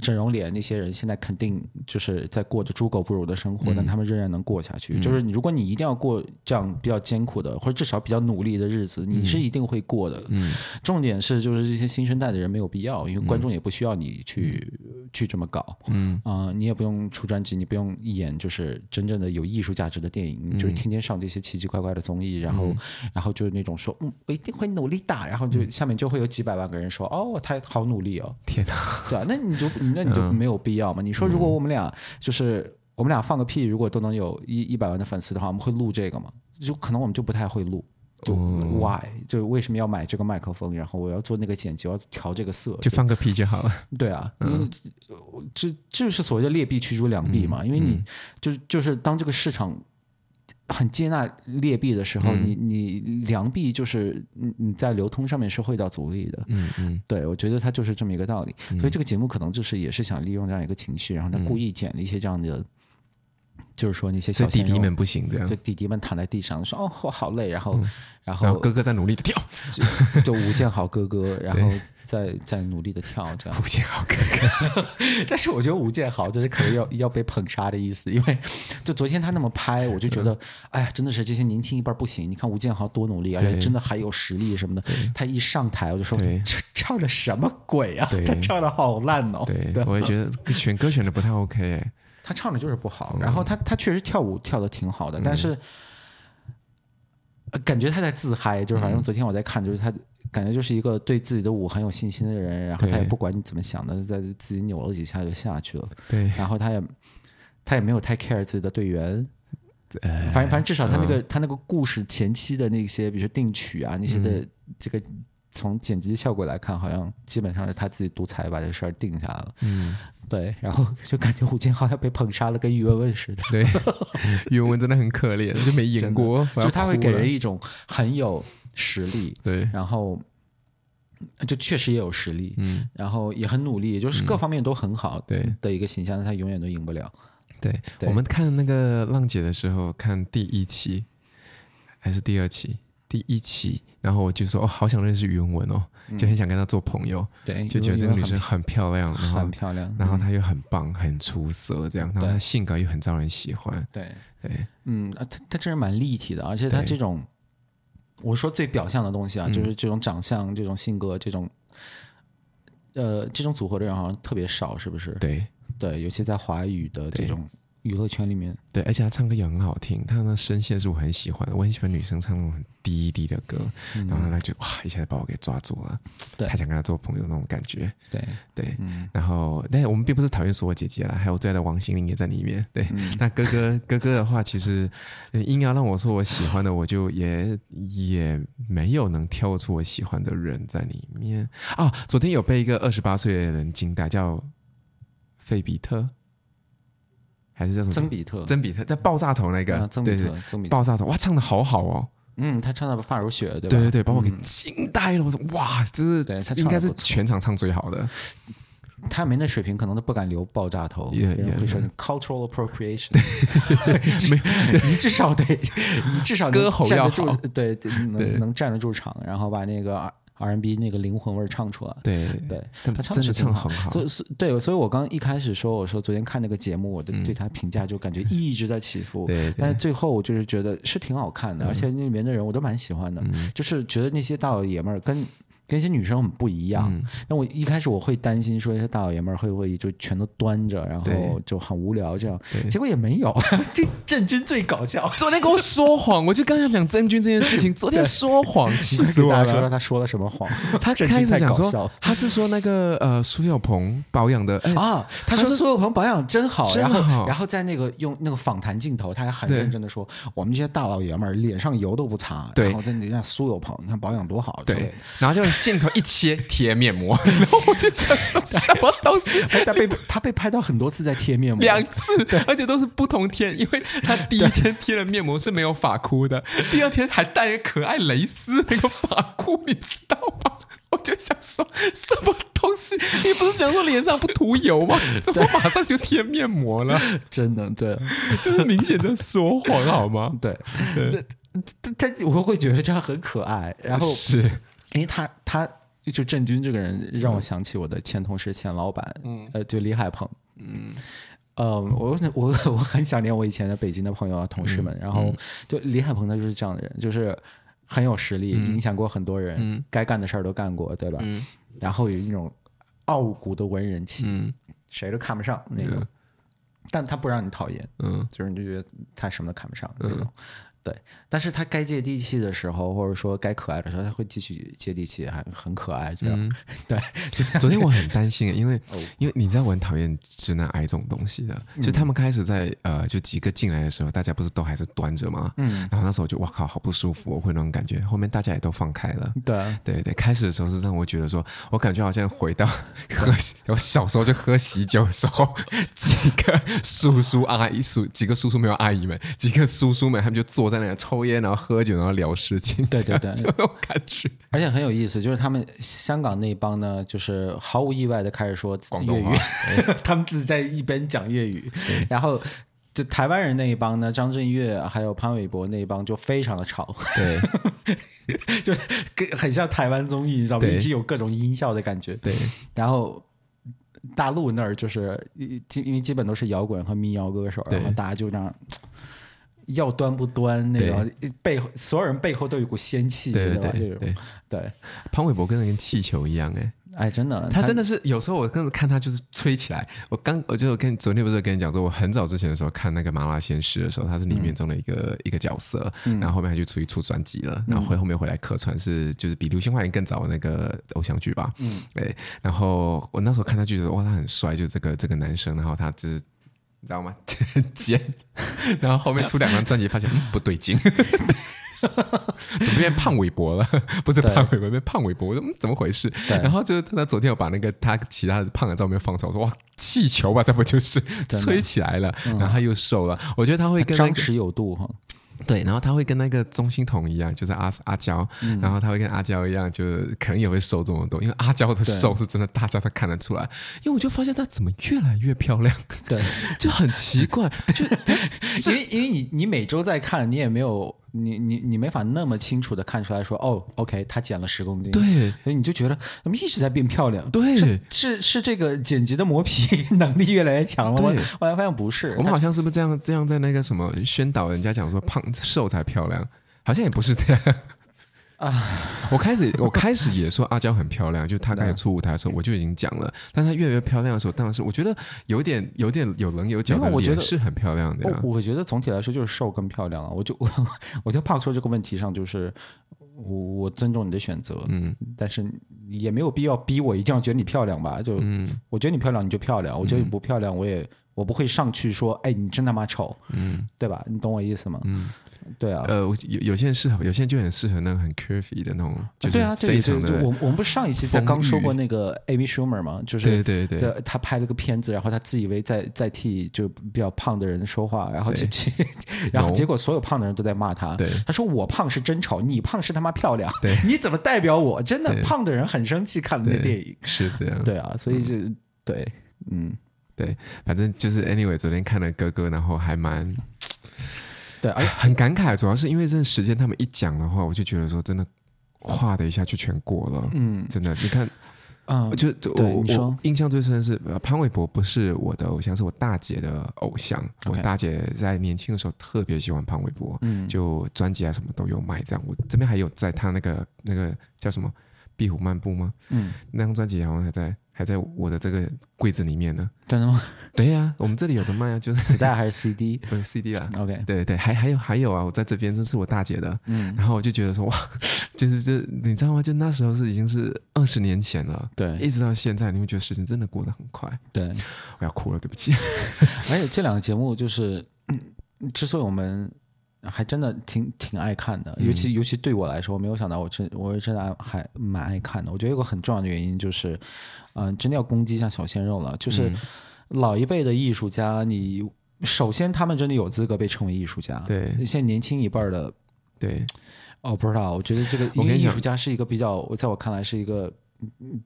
整容脸那些人现在肯定就是在过着猪狗不如的生活，嗯、但他们仍然能过下去。嗯、就是你，如果你一定要过这样比较艰苦的，或者至少比较努力的日子，你是一定会过的。嗯，重点是就是这些新生代的人没有必要，因为观众也不需要你去、嗯、去这么搞。嗯。啊、呃，你也不用出专辑，你不用演就是真正的有艺术价值的电影，你、就是天天上这些奇奇怪怪的综艺，然后、嗯、然后就是那种说嗯我一定会努力的，然后就下面就会有几百万个人说哦他好努力哦，天哪，对啊，那你就那你就没有。必要嘛？你说如果我们俩就是我们俩放个屁，如果都能有一一百万的粉丝的话，我们会录这个吗？就可能我们就不太会录。就 why？就为什么要买这个麦克风？然后我要做那个剪辑，我要调这个色，就放个屁就好了。对啊，嗯，这这就是所谓的劣币驱逐良币嘛。因为你就就是当这个市场。很接纳劣币的时候，嗯、你你良币就是你你在流通上面是会到阻力的。嗯嗯，对，我觉得它就是这么一个道理。嗯、所以这个节目可能就是也是想利用这样一个情绪，然后他故意剪了一些这样的。就是说那些小弟弟们不行，这样就弟弟们躺在地上说：“哦，我好累。”然后，然后哥哥在努力的跳，就吴建豪哥哥，然后在在努力的跳，这样。吴建豪哥哥，但是我觉得吴建豪就是可能要要被捧杀的意思，因为就昨天他那么拍，我就觉得，哎呀，真的是这些年轻一辈不行。你看吴建豪多努力，而且真的还有实力什么的。他一上台，我就说：“这唱的什么鬼啊？他唱的好烂哦。”对，我也觉得选歌选的不太 OK。他唱的就是不好，然后他他确实跳舞跳的挺好的，但是感觉他在自嗨，就是反正昨天我在看，就是他感觉就是一个对自己的舞很有信心的人，然后他也不管你怎么想的，在自己扭了几下就下去了。对，然后他也他也没有太 care 自己的队员，反正反正至少他那个他那个故事前期的那些，比如说定曲啊那些的这个。从剪辑效果来看，好像基本上是他自己独裁把这事儿定下来了。嗯，对，然后 就感觉吴建豪要被捧杀了，跟于文文似的。对，于文文真的很可怜，就没赢过。就他会给人一种很有实力，对，然后就确实也有实力，嗯，然后也很努力，就是各方面都很好，对的一个形象，但他永远都赢不了。对，我们看那个浪姐的时候，看第一期还是第二期？第一期，然后我就说哦，好想认识于文文哦，就很想跟她做朋友。对，就觉得这个女生很漂亮，然后很漂亮，然后她又很棒，很出色，这样，然后她性格又很招人喜欢。对对，嗯，她她真是蛮立体的，而且她这种，我说最表象的东西啊，就是这种长相、这种性格、这种，呃，这种组合的人好像特别少，是不是？对对，尤其在华语的这种。娱乐圈里面，对，而且他唱歌也很好听，他的声线是我很喜欢的，我很喜欢女生唱那种很低低的歌，嗯、然后他就哇一下子把我给抓住了，对，太想跟他做朋友那种感觉，对。对，嗯、然后但是我们并不是讨厌所有姐姐啦，还有最爱的王心凌也在里面，对，嗯、那哥哥哥哥的话，其实硬要让我说我喜欢的，我就也也没有能挑出我喜欢的人在里面。啊，昨天有被一个二十八岁的人惊呆，叫费比特。还是叫什么？曾比特，曾比特在爆炸头那个，曾比特，曾比特，爆炸头，哇，唱的好好哦。嗯，他唱的发如雪，对吧？对对对，把我给惊呆了。我说哇，这是应该是全场唱最好的。他没那水平，可能都不敢留爆炸头。也也会说 cultural appropriation。没你至少得，你至少歌喉要好，对，能能站得住场，然后把那个。R&B 那个灵魂味唱出来。对对，他唱的唱很好。所以，对，所以我刚一开始说，我说昨天看那个节目，我的对他评价就感觉一直在起伏。对，但是最后我就是觉得是挺好看的，而且那里面的人我都蛮喜欢的，就是觉得那些大老爷们儿跟。跟一些女生很不一样，嗯、我一开始我会担心说，一些大老爷们儿会不会就全都端着，然后就很无聊这样，结果也没有。这郑钧最搞笑，昨天跟我说谎，我就刚想讲郑钧这件事情，昨天说谎，气死我了。说他说了什么谎？他开始讲说，他是说那个呃苏有朋保养的、哎、啊，他说苏有朋保养真好，然后然后在那个用那个访谈镜头，他还很认真的说，我们这些大老爷们儿脸上油都不擦，对，然后人家苏有朋你看保养多好，对，然后就。镜头一切贴面膜，然 后我就想说什么东西？他被他被拍到很多次在贴面膜，两次，对，而且都是不同天，因为他第一天贴了面膜是没有发箍的，第二天还带个可爱蕾丝那个发箍，你知道吗？我就想说什么东西？你不是讲说脸上不涂油吗？怎么马上就贴面膜了？真的，对，就是明显的说谎，好吗？对，他他我会觉得这样很可爱，然后是。因为他他就郑钧这个人让我想起我的前同事、前老板，嗯，呃，就李海鹏，嗯，呃，我我我很想念我以前的北京的朋友啊、同事们。然后就李海鹏他就是这样的人，就是很有实力，影响过很多人，该干的事儿都干过，对吧？然后有一种傲骨的文人气，谁都看不上那个，但他不让你讨厌，嗯，就是你就觉得他什么都看不上那种。对，但是他该接地气的时候，或者说该可爱的时候，他会继续接地气，还很可爱这样。嗯、对，昨天我很担心，因为、哦、因为你知道我很讨厌直男癌这种东西的，就他们开始在呃，就几个进来的时候，大家不是都还是端着吗？嗯，然后那时候我就哇靠，好不舒服，我会那种感觉。后面大家也都放开了。对，对对，开始的时候是让我觉得说，我感觉好像回到喝我小时候就喝喜酒的时候，几个叔叔阿姨叔，几个叔叔没有阿姨们，几个叔叔们他们就坐在。在那里抽烟，然后喝酒，然后聊事情，对对对，就那种感觉。而且很有意思，就是他们香港那帮呢，就是毫无意外的开始说广东话，欸、他们自己在一边讲粤语。然后就台湾人那一帮呢，张震岳还有潘玮柏那一帮就非常的吵，对，就很像台湾综艺，你知道吗？已经有各种音效的感觉。对，然后大陆那儿就是因为基本都是摇滚和民谣歌手，然后大家就这样。要端不端那个背后，所有人背后都有股仙气，对对对。对。潘玮柏跟那跟气球一样，哎。哎，真的，他真的是有时候我跟着看他就是吹起来。我刚我就跟昨天不是跟你讲说，我很早之前的时候看那个《麻辣鲜师》的时候，他是里面中的一个一个角色，然后后面他就出去出专辑了，然后回后面回来客串是就是比《流星花园》更早的那个偶像剧吧，嗯，对。然后我那时候看他就觉得哇，他很帅，就这个这个男生，然后他就是。你知道吗？很 尖，然后后面出两张专辑，发现嗯 不对劲，怎么变胖伟博了？不是胖伟博，变胖伟博，我说嗯怎么回事？然后就是他昨天有把那个他其他的胖的照片放出来，我说哇气球吧，这不就是吹起来了？然后他又瘦了，我觉得他会跟张弛有度哈。对，然后他会跟那个钟欣桐一样，就是阿阿娇，嗯、然后他会跟阿娇一样，就是可能也会瘦这么多，因为阿娇的瘦是真的，大家都看得出来。因为我就发现她怎么越来越漂亮，对，就很奇怪，就 因为因为你你每周在看，你也没有。你你你没法那么清楚的看出来说哦，OK，她减了十公斤，对，所以你就觉得怎么一直在变漂亮？对，是是是这个剪辑的磨皮 能力越来越强了吗？对后来发现不是，我们好像是不是这样这样在那个什么宣导人家讲说胖瘦才漂亮，好像也不是这样。啊！我开始 我开始也说阿娇很漂亮，就她刚才出舞台的时候，我就已经讲了。但她越来越漂亮的时候，当然是我觉得有点有点有棱有角的脸是很漂亮的。我我觉得总体来说就是瘦更漂亮了。我就我 我就怕说这个问题上，就是我我尊重你的选择，嗯，但是也没有必要逼我一定要觉得你漂亮吧？就嗯，我觉得你漂亮你就漂亮，我觉得你不漂亮我也我不会上去说，哎，你真他妈丑，嗯，对吧？你懂我意思吗？嗯。对啊，呃，有有些人适合，有些人就很适合那个很 curvy 的那种，就是非常的。我我们不是上一期在刚说过那个 Amy Schumer 吗？就是对对对，他拍了个片子，然后他自以为在在替就比较胖的人说话，然后就去，然后结果所有胖的人都在骂他。对，他说我胖是真丑，你胖是他妈漂亮。对，你怎么代表我？真的胖的人很生气，看了那电影是这样。对啊，所以就对，嗯，对，反正就是 anyway，昨天看了哥哥，然后还蛮。对，哎，很感慨，主要是因为这个时间他们一讲的话，我就觉得说真的，哗的一下就全过了。嗯，真的，你看。嗯，就我我印象最深的是潘玮柏不是我的偶像，是我大姐的偶像。我大姐在年轻的时候特别喜欢潘玮柏，嗯，就专辑啊什么都有买。这样，我这边还有在他那个那个叫什么《壁虎漫步》吗？嗯，那张专辑好像还在。还在我的这个柜子里面呢。真的吗？对呀、啊，我们这里有的卖啊，就是磁带还是 CD？不是 CD 啊。OK，对对对，还还有还有啊，我在这边，这是我大姐的。嗯，然后我就觉得说哇，就是这你知道吗？就那时候是已经是二十年前了。对，一直到现在，你会觉得时间真的过得很快。对，我要哭了，对不起。而且这两个节目就是，之所以我们。还真的挺挺爱看的，尤其尤其对我来说，我没有想到我真我是真的还蛮爱看的。我觉得有个很重要的原因就是，嗯、呃，真的要攻击一下小鲜肉了。就是老一辈的艺术家，你首先他们真的有资格被称为艺术家。对，现在年轻一辈的，对，哦，不知道，我觉得这个因为艺术家是一个比较，我在我看来是一个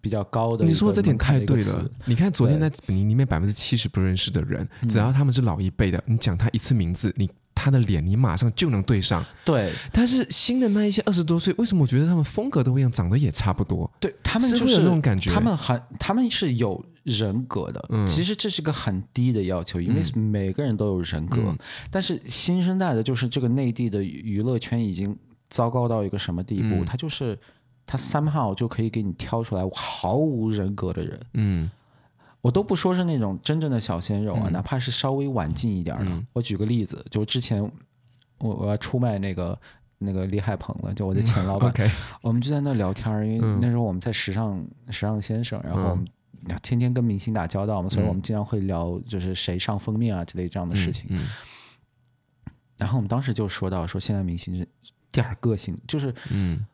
比较高的。你说这点太对了。你看昨天在你里面百分之七十不认识的人，只要他们是老一辈的，你讲他一次名字，你。他的脸，你马上就能对上。对，但是新的那一些二十多岁，为什么我觉得他们风格都一样，长得也差不多？对，他们就是那种感觉，他们很，他们是有人格的。嗯，其实这是个很低的要求，因为每个人都有人格。嗯，但是新生代的，就是这个内地的娱乐圈已经糟糕到一个什么地步？嗯，他就是他 somehow 就可以给你挑出来毫无人格的人。嗯。我都不说是那种真正的小鲜肉啊，嗯、哪怕是稍微晚进一点的。嗯、我举个例子，就之前我我要出卖那个那个李海鹏了，就我的前老板，嗯 okay、我们就在那聊天，因为那时候我们在时尚时尚先生，然后我们天天跟明星打交道嘛，嗯、所以我们经常会聊就是谁上封面啊之类这样的事情。然后我们当时就说到说，现在明星是一点个性，就是嗯。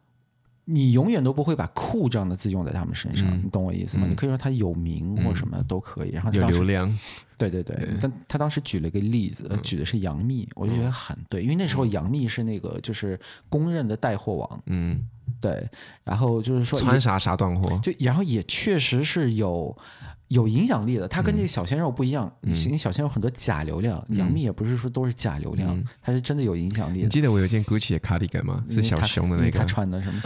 你永远都不会把酷这样的字用在他们身上，嗯、你懂我意思吗？嗯、你可以说他有名或什么都可以，然后他有流量，对对对。对但他当时举了一个例子，嗯、举的是杨幂，我就觉得很对，因为那时候杨幂是那个就是公认的带货王，嗯，对。然后就是说穿啥啥断货，就然后也确实是有。有影响力的，他跟那个小鲜肉不一样。行、嗯，小鲜肉很多假流量，嗯、杨幂也不是说都是假流量，嗯、他是真的有影响力的。你记得我有一件 Gucci 的 cardigan 吗？是小熊的那个。他穿的什么？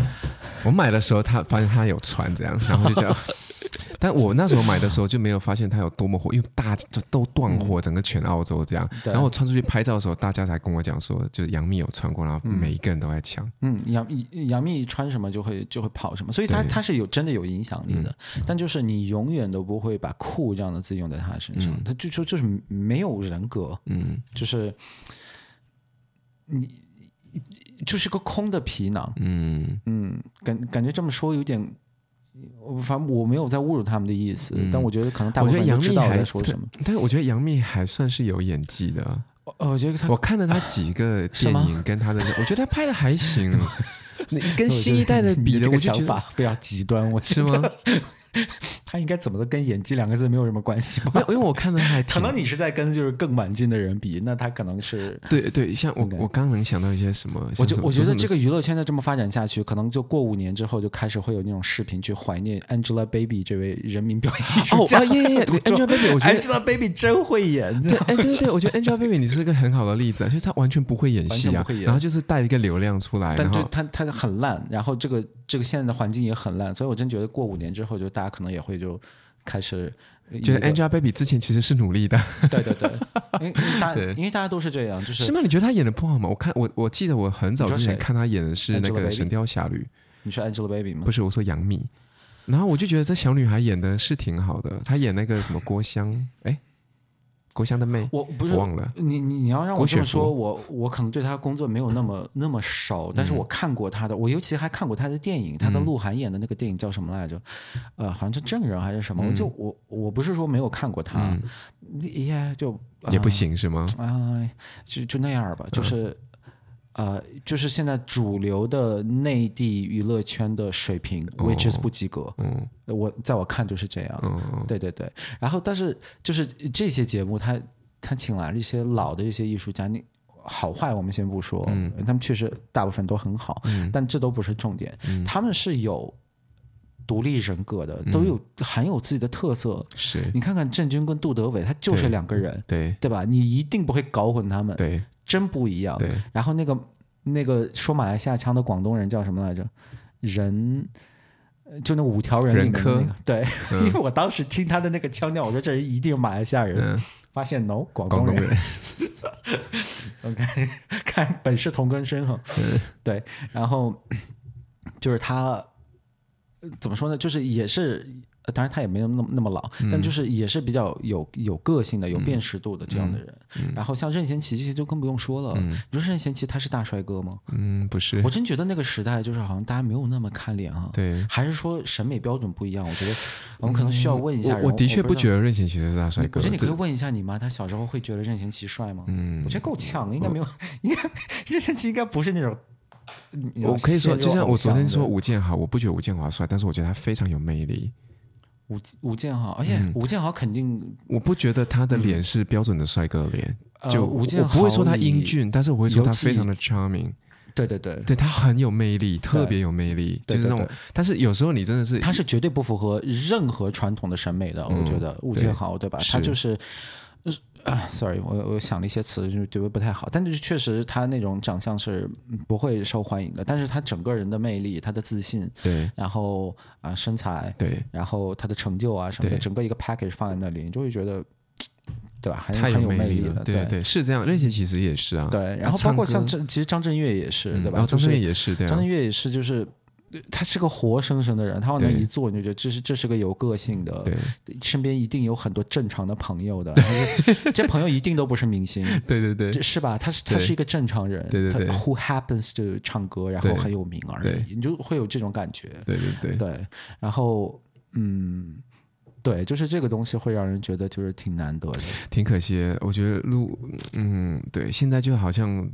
我买的时候，他发现他有穿这样，然后就这样。但我那时候买的时候就没有发现它有多么火，因为大家都断货，整个全澳洲这样。嗯、然后我穿出去拍照的时候，大家才跟我讲说，就是杨幂有穿过，然后每一个人都在抢。嗯，杨杨幂穿什么就会就会跑什么，所以他他是有真的有影响力的。嗯、但就是你永远都不会把酷这样的字用在她身上，嗯、他就就就是没有人格。嗯，就是你就是个空的皮囊。嗯嗯，感感觉这么说有点。反正我没有在侮辱他们的意思，嗯、但我觉得可能大部分人知道我在说什么。但是我觉得杨幂还算是有演技的。我觉得他，我看了他几个电影，跟他的，我觉得他拍的还行。你跟新一代的比的，我就觉得想法非常极端，我是吗？他应该怎么的跟演技两个字没有什么关系吧？因为我看的还 可能你是在跟就是更晚进的人比，那他可能是对对，像我我刚能想到一些什么，我就我觉得这个娱乐圈再这么发展下去，可能就过五年之后就开始会有那种视频去怀念 Angelababy 这位人民表演艺术家。哦耶耶，Angelababy，我觉得 Angelababy 真会演。对，哎对对，我觉得 Angelababy 你是一个很好的例子，就是他完全不会演戏啊，然后就是带一个流量出来，但就他他很烂，然后这个这个现在的环境也很烂，所以我真觉得过五年之后，就大家可能也会就。开始觉得 Angelababy 之前其实是努力的，对对对，因为大 因为大家都是这样，就是是吗？你觉得她演的不好吗？我看我我记得我很早之前看她演的是那个《神雕侠侣》，你说 Angelababy 吗？不是，我说杨幂，然后我就觉得这小女孩演的是挺好的，她演那个什么郭襄，哎。郭襄的妹，我不是忘了你，你你要让我这么说，我我可能对他工作没有那么那么熟，但是我看过他的，我尤其还看过他的电影，他跟鹿晗演的那个电影叫什么来着？呃，好像是证人还是什么？我就我我不是说没有看过他，也就也不行是吗？啊，就就那样吧，就是。呃，就是现在主流的内地娱乐圈的水平，which is 不及格。嗯，我在我看就是这样。嗯，对对对。然后，但是就是这些节目他，他他请来了一些老的一些艺术家，你好坏我们先不说，嗯，他们确实大部分都很好，嗯，但这都不是重点。嗯，他们是有独立人格的，都有很有自己的特色。是，你看看郑钧跟杜德伟，他就是两个人，对对吧？你一定不会搞混他们。对。真不一样。对，然后那个那个说马来西亚腔的广东人叫什么来着？人，就那五条人里面的那个人对，嗯 因为我当时听他的那个腔调，我说这人一定是马来西亚人，嗯发现 no 广广东东人。OK，看本是同根生哈。嗯对，然后就是他呃怎么说呢？就是也是，呃当然他也没有那么那么老，嗯但就是也是比较有有个性的、有辨识度的这样的人。嗯然后像任贤齐这些就更不用说了。你说任贤齐他是大帅哥吗？嗯，不是我，真觉得那个时代就是好像大家没有那么看脸啊。对。还是说审美标准不一样？我觉得我们可能需要问一下人。嗯我我的确不觉得。任贤齐是大帅哥。我觉得你可以问一下你妈，她小时候会觉得任贤齐帅吗？嗯我觉得够呛，应该没有，应该任贤齐应该不是那种。我可以说，就像我昨天说吴建豪，我不觉得吴建华帅，但是我觉得他非常有魅力。吴吴建豪，而且吴建豪肯定我不觉得他的脸是标准的帅哥脸，就呃吴建豪我不会说他英俊，但是我会说他非常的 charming。对对对，对他很有魅力，特别有魅力，对就是那种。但是有时候你真的是，他是绝对不符合任何传统的审美的，嗯我觉得吴建豪对吧？是他就是。呃啊，sorry，我我想了一些词，就是觉得不太好，但是确实他那种长相是不会受欢迎的，但是他整个人的魅力、他的自信，对然后啊身材，对，然后他的成就啊什么的，整个一个 package 放在那里，你就会觉得，对吧？很太很有魅力了，对对对，是这样。任贤齐其实也是啊，对，然后包括像张，其实张震岳也是，对吧？嗯然后张震岳也是，对啊张震，岳也是，就是呃他是个活生生的人，他往那一坐，你就觉得这是这是个有个性的，对身边一定有很多正常的朋友的，这朋友一定都不是明星，对对对是吧？他是他是一个正常人，对对对 who happens to 唱歌，然后很有名而已，你就会有这种感觉，对对对，对，然后嗯。对，就是这个东西会让人觉得就是挺难得的。挺可惜。我觉得录，嗯，对，现在就好像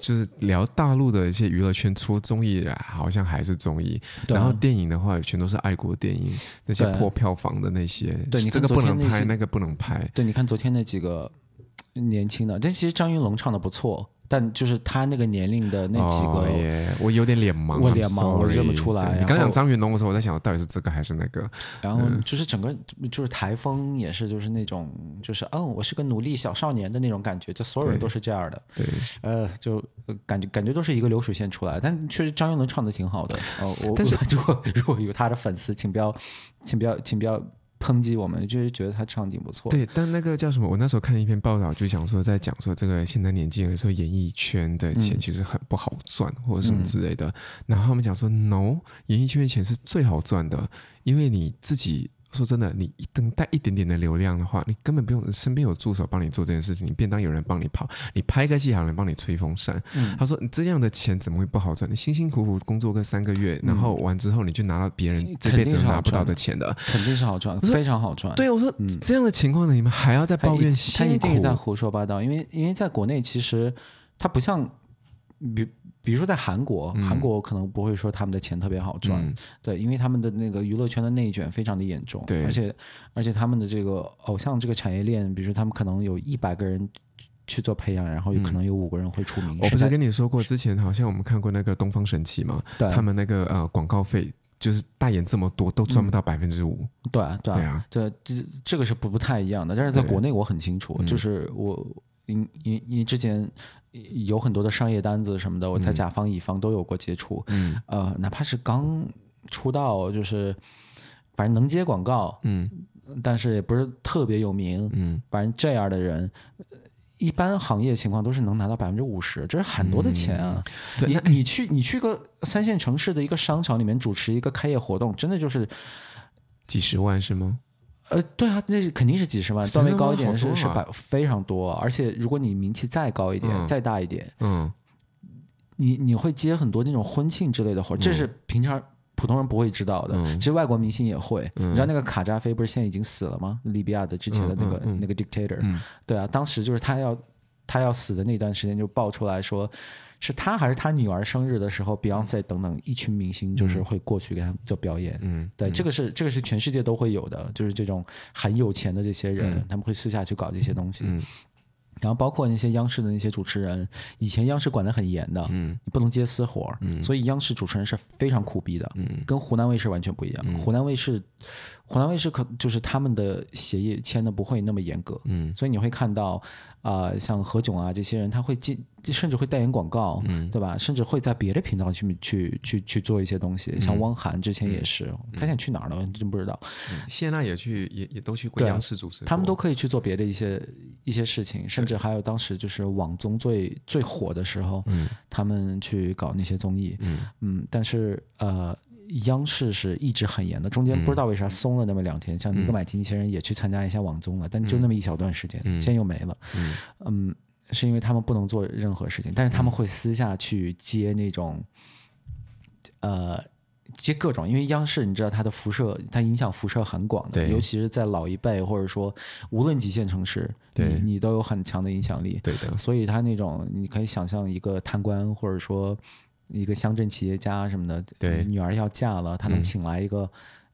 就是聊大陆的一些娱乐圈，除了综艺啊，好像还是综艺。然后电影的话，全都是爱国电影，那些破票房的那些，对你这个不能拍，那个不能拍。对，你看昨天那几个年轻的，但其实张云龙唱的不错，但就是他那个年龄的那几个，我有点脸盲，我脸盲我认不出来你刚讲张云龙的时候，我在想到底是这个还是那个？然后就是整个就是台风也是就是那种就是嗯，我是个努力小少年的那种感觉，就所有人都是这样的，对，呃，就呃感觉感觉都是一个流水线出来，但确实张云龙唱的挺好的，哦，我但是 如果如果有他的粉丝，请不要，请不要，请不要。抨击我们，就是觉得他唱挺不错。对，但那个叫什么？我那时候看一篇报道，就想说在讲说这个现在年轻人说演艺圈的钱其实很不好赚，嗯、或者什么之类的。然后他们讲说，no，演艺圈的钱是最好赚的，因为你自己。说真的，你一登带一点点的流量的话，你根本不用身边有助手帮你做这件事情，你便当有人帮你跑，你拍个戏还有人帮你吹风扇。嗯、他说你这样的钱怎么会不好赚？你辛辛苦苦工作个三个月，然后完之后你就拿到别人这辈子拿不到的钱的，肯定是好赚，非常好赚。对，我说、嗯、这样的情况呢，你们还要再抱怨辛苦？他一定是在胡说八道，因为因为在国内其实他不像比。比如说在韩国，嗯、韩国可能不会说他们的钱特别好赚，嗯、对，因为他们的那个娱乐圈的内卷非常的严重，对，而且而且他们的这个偶像这个产业链，比如说他们可能有一百个人去做培养，然后有可能有五个人会出名。嗯、我不是跟你说过，之前好像我们看过那个东方神起嘛，对，他们那个呃广告费就是代言这么多都赚不到百分之五，对对对啊，这这这个是不不太一样的，但是在国内我很清楚，就是我因因因之前。有很多的商业单子什么的，我在甲方乙方都有过接触。嗯，呃，哪怕是刚出道，就是反正能接广告，嗯，但是也不是特别有名，嗯，反正这样的人，一般行业情况都是能拿到百分之五十，这是很多的钱啊。嗯、你你去你去个三线城市的一个商场里面主持一个开业活动，真的就是几十万是吗？呃，对啊，那肯定是几十万，稍微高一点是、啊、是百非常多，而且如果你名气再高一点，嗯、再大一点，嗯，你你会接很多那种婚庆之类的活，嗯、这是平常普通人不会知道的。嗯、其实外国明星也会，嗯、你知道那个卡扎菲不是现在已经死了吗？利比亚的之前的那个、嗯、那个 dictator，、嗯、对啊，当时就是他要他要死的那段时间就爆出来说。是他还是他女儿生日的时候，Beyonce 等等一群明星就是会过去给他们做表演。嗯，对，这个是这个是全世界都会有的，就是这种很有钱的这些人，嗯、他们会私下去搞这些东西。嗯，然后包括那些央视的那些主持人，以前央视管得很严的，嗯，你不能接私活，嗯，所以央视主持人是非常苦逼的，嗯，跟湖南卫视完全不一样。嗯、湖南卫视，湖南卫视可就是他们的协议签的不会那么严格，嗯，所以你会看到啊、呃，像何炅啊这些人，他会进。甚至会代言广告，嗯，对吧？甚至会在别的频道去去去去做一些东西。像汪涵之前也是，嗯、他现在去哪儿了？真不知道。谢娜也去，也也都去过央视主持。他们都可以去做别的一些一些事情，甚至还有当时就是网综最最火的时候，嗯，他们去搞那些综艺，嗯嗯。但是呃，央视是一直很严的，中间不知道为啥松了那么两天。嗯、像尼格买提那些人也去参加一下网综了，但就那么一小段时间，嗯、现在又没了。嗯。嗯是因为他们不能做任何事情，但是他们会私下去接那种，嗯、呃，接各种。因为央视你知道它的辐射，它影响辐射很广的，尤其是在老一辈，或者说无论几线城市，对你你都有很强的影响力。对的。所以他那种你可以想象一个贪官，或者说一个乡镇企业家什么的，对，女儿要嫁了，他能请来一个。嗯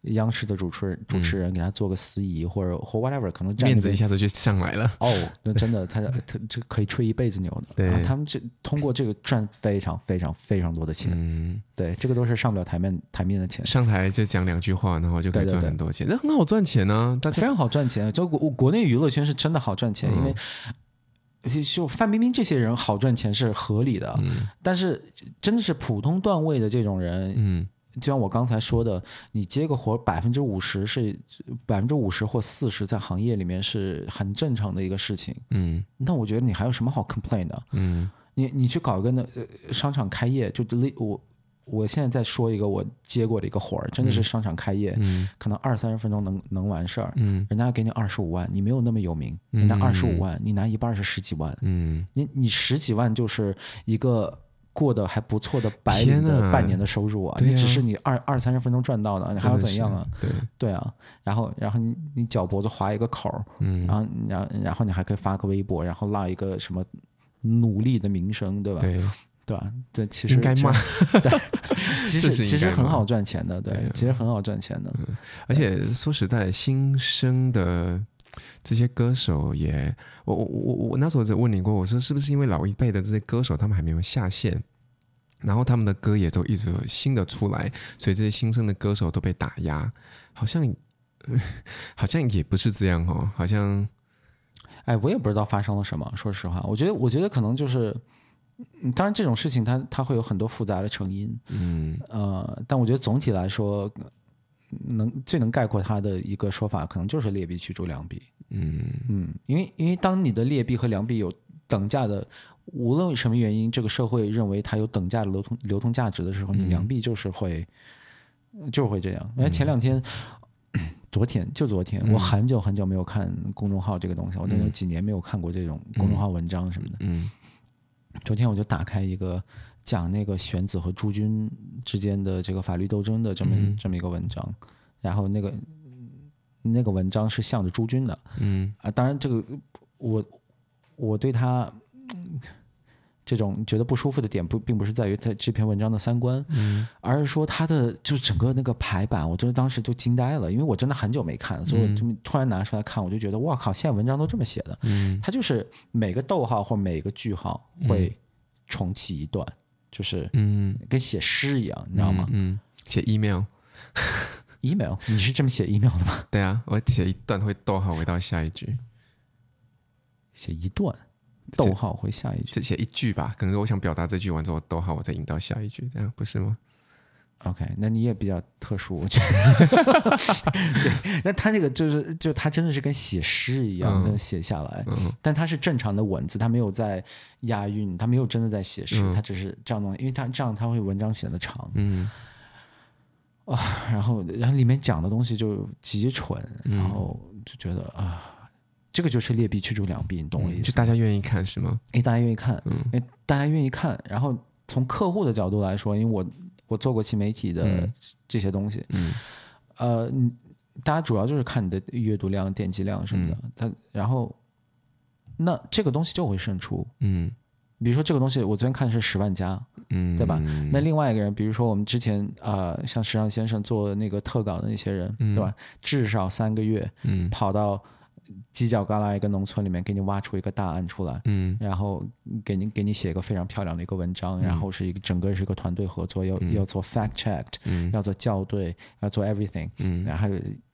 央视的主持人主持人给他做个司仪，或者或 whatever，可能面子一下子就上来了。哦，那真的，他他这可以吹一辈子牛的。对，他们这通过这个赚非常非常非常多的钱。嗯，对，这个都是上不了台面台面的钱。上台就讲两句话，然后就可以赚很多钱，那很好赚钱呢。大家非常好赚钱，就国国内娱乐圈是真的好赚钱，因为就范冰冰这些人好赚钱是合理的。嗯，但是真的是普通段位的这种人，嗯。就像我刚才说的，你接个活百分之五十是百分之五十或四十，在行业里面是很正常的一个事情。嗯，那我觉得你还有什么好 complain 的？嗯，你你去搞一个那商场开业，就我我现在再说一个我接过的一个活儿，真的是商场开业，嗯，可能二三十分钟能能完事儿。嗯，人家给你二十五万，你没有那么有名，人家二十五万，你拿一半是十几万。嗯，你你十几万就是一个。过得还不错的白领的半年的收入啊，啊你只是你二二三十分钟赚到的，你还要怎样啊？对对啊，然后然后你你脚脖子划一个口，嗯，然后然后然后你还可以发个微博，然后落一个什么努力的名声，对吧？对对吧？这其实应该骂，对，其实其实很好赚钱的，对，对其实很好赚钱的，嗯。而且说实在，新生的这些歌手也，我我我我那时候在问你过，我说是不是因为老一辈的这些歌手他们还没有下线？然后他们的歌也都一直有新的出来，所以这些新生的歌手都被打压，好像，好像也不是这样哦，好像，哎，我也不知道发生了什么。说实话，我觉得，我觉得可能就是，当然这种事情它它会有很多复杂的成因，嗯，呃，但我觉得总体来说，能最能概括它的一个说法，可能就是劣币驱逐良币，嗯嗯，因为因为当你的劣币和良币有等价的。无论什么原因，这个社会认为它有等价的流通流通价值的时候，你良币就是会，嗯、就是会这样。因为前两天，嗯、昨天就昨天，我很久很久没有看公众号这个东西，嗯、我都有几年没有看过这种公众号文章什么的。嗯，昨天我就打开一个讲那个玄子和朱军之间的这个法律斗争的这么、嗯、这么一个文章，然后那个那个文章是向着朱军的。嗯啊，当然这个我我对他。这种觉得不舒服的点不并不是在于他这篇文章的三观，嗯，而是说他的就是整个那个排版，我真的当时就惊呆了，因为我真的很久没看，所以我就突然拿出来看，我就觉得哇靠，现在文章都这么写的，嗯，他就是每个逗号或每个句号会重启一段，就是嗯，跟写诗一样，你知道吗？嗯，写 email，email，你是这么写 email 的吗？对啊，我写一段会逗号回到下一句，写一段。逗号回下一句，就写一句吧。可能我想表达这句完之后，逗号我再引到下一句，这样不是吗？OK，那你也比较特殊，我觉得。对，那他那个就是，就他真的是跟写诗一样的写下来，嗯、但他是正常的文字，他没有在押韵，他没有真的在写诗，他、嗯、只是这样弄，因为他这样他会文章写的长。嗯。啊，然后然后里面讲的东西就极蠢，然后就觉得啊。这个就是劣币驱逐良币，你懂我意思？就大家愿意看是吗？哎，大家愿意看，嗯，哎，大家愿意看。然后从客户的角度来说，因为我我做过新媒体的这些东西，嗯，呃，大家主要就是看你的阅读量、点击量什么的。他、嗯、然后那这个东西就会胜出，嗯，比如说这个东西，我昨天看的是十万加，嗯，对吧？那另外一个人，比如说我们之前啊、呃，像时尚先生做那个特稿的那些人，嗯、对吧？至少三个月，嗯，跑到。犄角旮旯一个农村里面，给你挖出一个大案出来，嗯，然后给你给你写一个非常漂亮的一个文章，嗯、然后是一个整个是一个团队合作，要、嗯、要做 fact checked，、嗯、要做校对，要做 everything，嗯，然后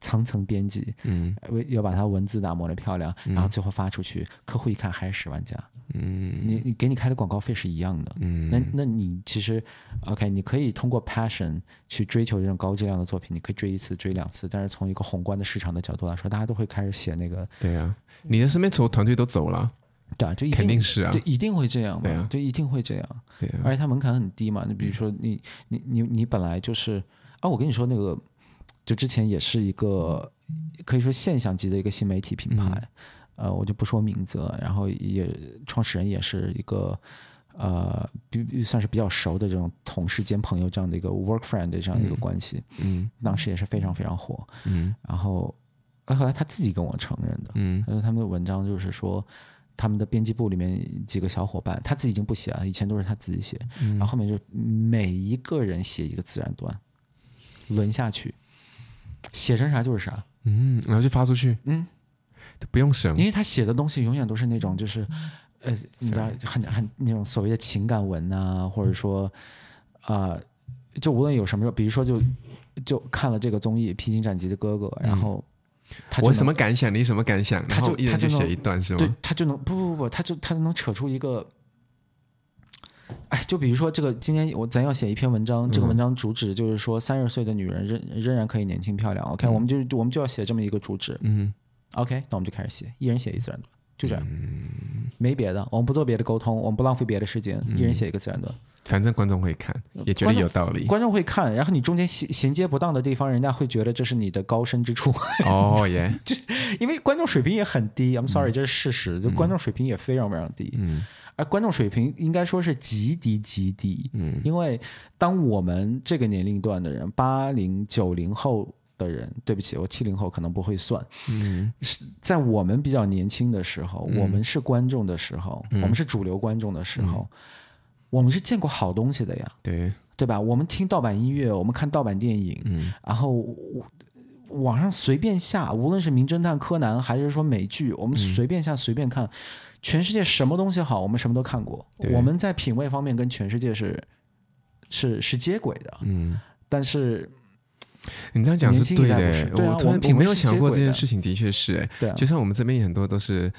层层编辑，嗯，要把它文字打磨的漂亮，然后最后发出去，嗯、客户一看还是十万加，嗯，你你给你开的广告费是一样的，嗯，那那你其实，OK，你可以通过 passion 去追求这种高质量的作品，你可以追一次追两次，但是从一个宏观的市场的角度来说，大家都会开始写那个，对啊，你的身边所有团队都走了。对啊，就一定肯定是啊，就一定会这样嘛，对啊，就一定会这样。对啊，而且它门槛很低嘛。你比如说你，你你你你本来就是啊，我跟你说那个，就之前也是一个可以说现象级的一个新媒体品牌，嗯、呃，我就不说名字了。然后也创始人也是一个呃，比算是比较熟的这种同事兼朋友这样的一个 work friend 的这样的一个关系。嗯，当时也是非常非常火。嗯，然后后来他自己跟我承认的。嗯，他说他们的文章就是说。他们的编辑部里面几个小伙伴，他自己已经不写了，以前都是他自己写，嗯、然后后面就每一个人写一个自然段，轮下去，写成啥就是啥，嗯，然后就发出去，嗯，不用审，因为他写的东西永远都是那种就是，呃，你知道很很那种所谓的情感文呐，或者说啊、呃，就无论有什么，比如说就就看了这个综艺《披荆斩棘的哥哥》，然后。嗯我什么感想？你什么感想？他就一人就写一段是吗？对，他就能不不不，他就他就能扯出一个，哎，就比如说这个，今天我咱要写一篇文章，这个文章主旨就是说三十岁的女人仍仍然可以年轻漂亮。OK，、嗯、我们就我们就要写这么一个主旨。嗯，OK，那我们就开始写，一人写一自然段，就这样，嗯、没别的，我们不做别的沟通，我们不浪费别的时间，嗯、一人写一个自然段。反正观众会看，也觉得有道理。观众会看，然后你中间衔衔接不当的地方，人家会觉得这是你的高深之处。哦耶！就因为观众水平也很低，I'm sorry，、嗯、这是事实。就观众水平也非常非常低。嗯。而观众水平应该说是极低极低。嗯。因为当我们这个年龄段的人，八零九零后的人，对不起，我七零后可能不会算。嗯。是在我们比较年轻的时候，嗯、我们是观众的时候，嗯、我们是主流观众的时候。嗯我们是见过好东西的呀，对对吧？我们听盗版音乐，我们看盗版电影，嗯，然后网上随便下，无论是名侦探柯南还是说美剧，我们随便下、嗯、随便看，全世界什么东西好，我们什么都看过。我们在品味方面跟全世界是是是接轨的，嗯。但是 你这样讲是对的，我突然没有想过这件事情，的确是哎，对、啊，就像我们这边很多都是。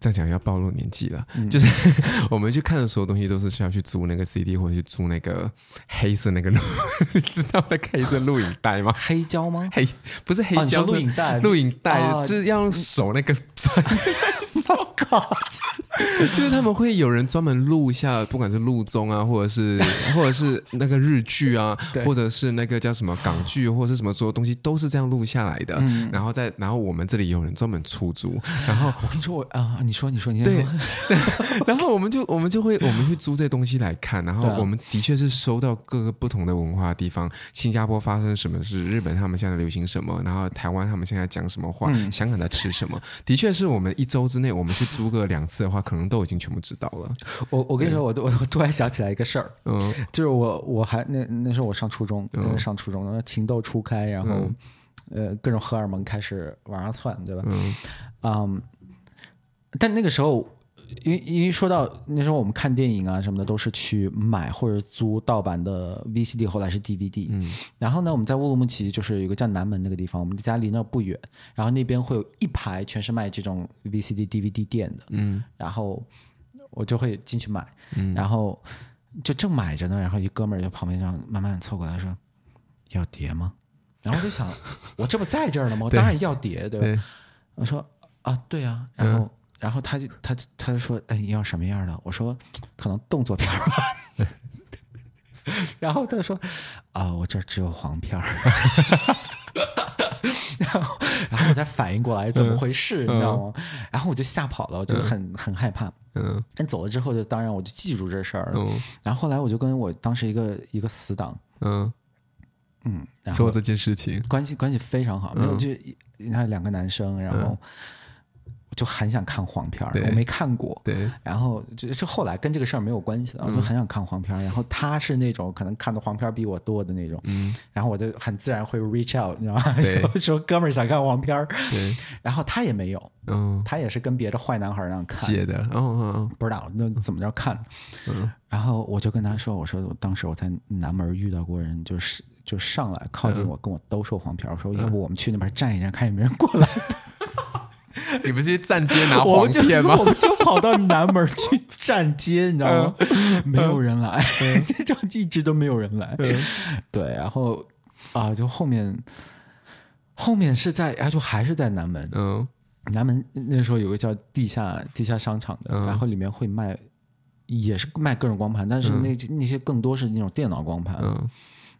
这样讲要暴露年纪了，嗯、就是 我们去看的所有东西都是需要去租那个 CD 或者去租那个黑色那个录，你 知道那个黑色录影带吗？黑胶吗？黑不是黑胶，录、哦、影带，录影带、啊、就是要用手那个。我靠！就是他们会有人专门录下，不管是录综啊，或者是 或者是那个日剧啊，或者是那个叫什么港剧，或者是什么所有东西都是这样录下来的。嗯、然后在然后我们这里有人专门出租。然后我跟你说，我啊，你说你说你说对，然后我们就我们就会我们会租这东西来看。然后我们的确是收到各个不同的文化的地方，新加坡发生什么事，日本他们现在流行什么，然后台湾他们现在讲什么话，嗯、香港在吃什么，的确是我们一周之内我们去租个两次的话，可能都已经全部知道了。我我跟你说，我我我突然想起来一个事儿，嗯，就是我我还那那时候我上初中，上初中，然后情窦初开，然后、嗯、呃各种荷尔蒙开始往上窜，对吧？嗯，嗯，但那个时候，因为因为说到那时候我们看电影啊什么的，都是去买或者租盗版的 VCD，后来是 DVD。嗯，然后呢，我们在乌鲁木齐就是有一个叫南门那个地方，我们家离那不远，然后那边会有一排全是卖这种 VCD、DVD 店的。嗯，然后。我就会进去买，嗯、然后就正买着呢，然后一哥们儿就旁边这样慢慢凑过来说：“要碟吗？”然后我就想，我这不在这儿呢吗？我当然要碟，对吧？对，我说啊，对啊。然后，嗯、然后他就他他就说：“哎，你要什么样的？”我说：“可能动作片吧。”然后他说：“啊，我这儿只有黄片儿。”然后，然后我才反应过来怎么回事，嗯、你知道吗？然后我就吓跑了，我就很、嗯、很害怕。嗯，但走了之后，就当然我就记住这事儿了。嗯，然后后来我就跟我当时一个一个死党，嗯嗯，做这件事情，关系关系非常好。没有，就你看两个男生，然后。就很想看黄片儿，我没看过。对，然后就是后来跟这个事儿没有关系了，我就很想看黄片儿。然后他是那种可能看的黄片儿比我多的那种，嗯，然后我就很自然会 reach out，你知道吗？说 说哥们儿想看黄片儿，对，然后他也没有，嗯，他也是跟别的坏男孩儿那样看，借的，哦哦，不知道那怎么着看，嗯，然后我就跟他说，我说当时我在南门遇到过人，就是。就上来靠近我，跟我兜售黄片。我说：“要不我们去那边站一站，看有没有人过来。” 你不是去站街拿黄片吗？我们就跑到南门去站街，你知道吗？没有人来，就一直都没有人来。对，然后啊，就后面后面是在，啊，就还是在南门。嗯，南门那时候有个叫地下地下商场的，然后里面会卖，也是卖各种光盘，但是那那些更多是那种电脑光盘。嗯。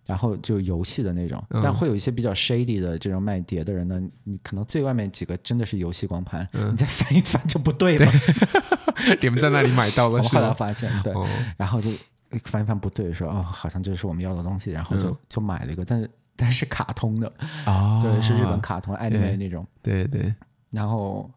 然后就游戏的那种，但会有一些比较 shady 的这种卖碟的人呢，你可能最外面几个真的是游戏光盘，你再翻一翻就不对了。你们在那里买到了？我后来发现，对，然后就翻一翻不对，说哦，好像这是我们要的东西，然后就就买了一个，但是但是卡通的，哦，对，是日本卡通爱的那种，对对，然后。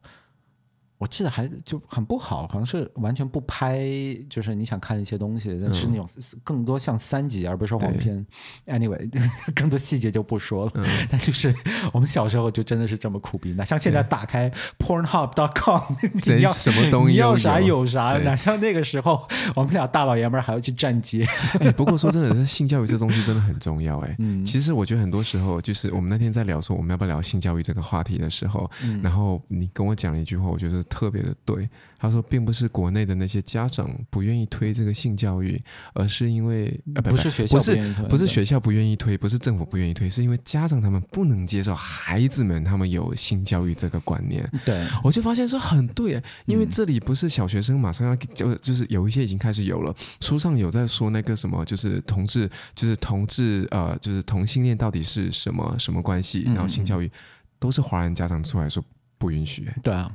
我记得还就很不好，好像是完全不拍，就是你想看的一些东西，但是那种更多像三级，而不是黄片。Anyway，更多细节就不说了。但就是我们小时候就真的是这么苦逼，哪像现在打开 Pornhub.com，你要什么东西你要啥有啥，哪像那个时候我们俩大老爷们还要去站街。哎，不过说真的，性教育这东西真的很重要。哎，其实我觉得很多时候就是我们那天在聊说我们要不要聊性教育这个话题的时候，然后你跟我讲了一句话，我觉得。特别的对，他说，并不是国内的那些家长不愿意推这个性教育，而是因为呃，不是学校不愿意推，不是学校不愿意推，不是政府不愿意推，是因为家长他们不能接受孩子们他们有性教育这个观念。对，我就发现说很对，因为这里不是小学生马上要就就是有一些已经开始有了，书上有在说那个什么，就是同志，就是同志呃，就是同性恋到底是什么什么关系，然后性教育都是华人家长出来说不允许。对啊。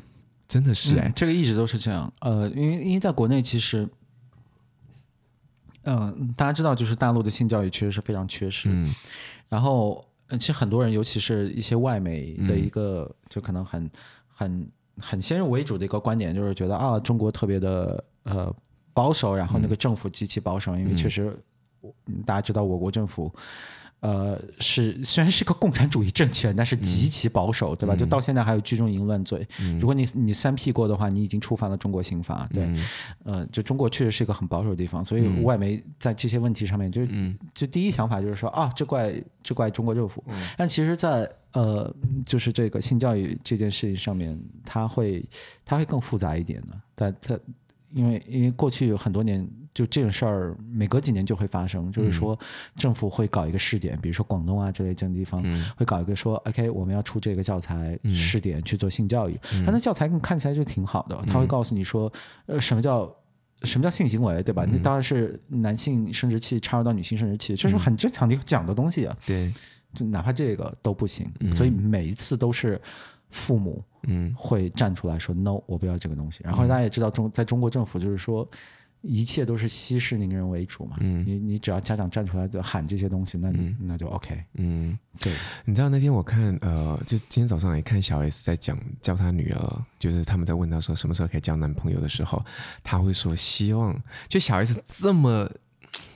真的是哎、这个一直都是这样。呃，因为因为在国内，其实，嗯、呃，大家知道，就是大陆的性教育确实是非常缺失。嗯。然后，其实很多人，尤其是一些外媒的一个，嗯、就可能很很很先入为主的一个观点，就是觉得啊，中国特别的呃保守，然后那个政府极其保守，嗯、因为确实，大家知道我国政府。呃，是虽然是个共产主义政权，但是极其保守，嗯、对吧？就到现在还有聚众淫乱罪。嗯、如果你你三 P 过的话，你已经触犯了中国刑法。对，嗯、呃，就中国确实是一个很保守的地方，所以外媒在这些问题上面就，就、第一想法就是说啊，这怪这怪中国政府。嗯、但其实在，在呃，就是这个性教育这件事情上面，它会它会更复杂一点的。但它因为因为过去有很多年。就这种事儿，每隔几年就会发生。就是说，政府会搞一个试点，比如说广东啊这类这种地方，会搞一个说，OK，我们要出这个教材试点去做性教育。他那教材看起来就挺好的，他会告诉你说，呃，什么叫什么叫性行为，对吧？那当然是男性生殖器插入到女性生殖器，这是很正常的讲的东西啊。对，就哪怕这个都不行，所以每一次都是父母嗯会站出来说 No，我不要这个东西。然后大家也知道中在中国政府就是说。一切都是息事宁人为主嘛，嗯，你你只要家长站出来就喊这些东西，那、嗯、那就 OK，嗯，对。你知道那天我看呃，就今天早上也看小 S 在讲教她女儿，就是他们在问她说什么时候可以交男朋友的时候，他会说希望，就小 S 这么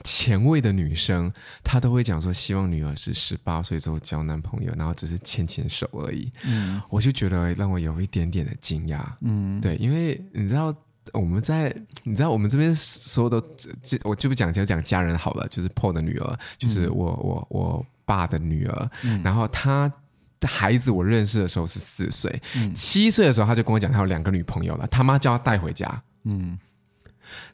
前卫的女生，她都会讲说希望女儿是十八岁之后交男朋友，然后只是牵牵手而已。嗯，我就觉得让我有一点点的惊讶，嗯，对，因为你知道。我们在，你知道，我们这边所有的，就我就不讲，就讲家人好了。就是 Paul 的女儿，就是我我我爸的女儿。嗯、然后她的孩子，我认识的时候是四岁，嗯、七岁的时候他就跟我讲，他有两个女朋友了。他妈叫他带回家。嗯，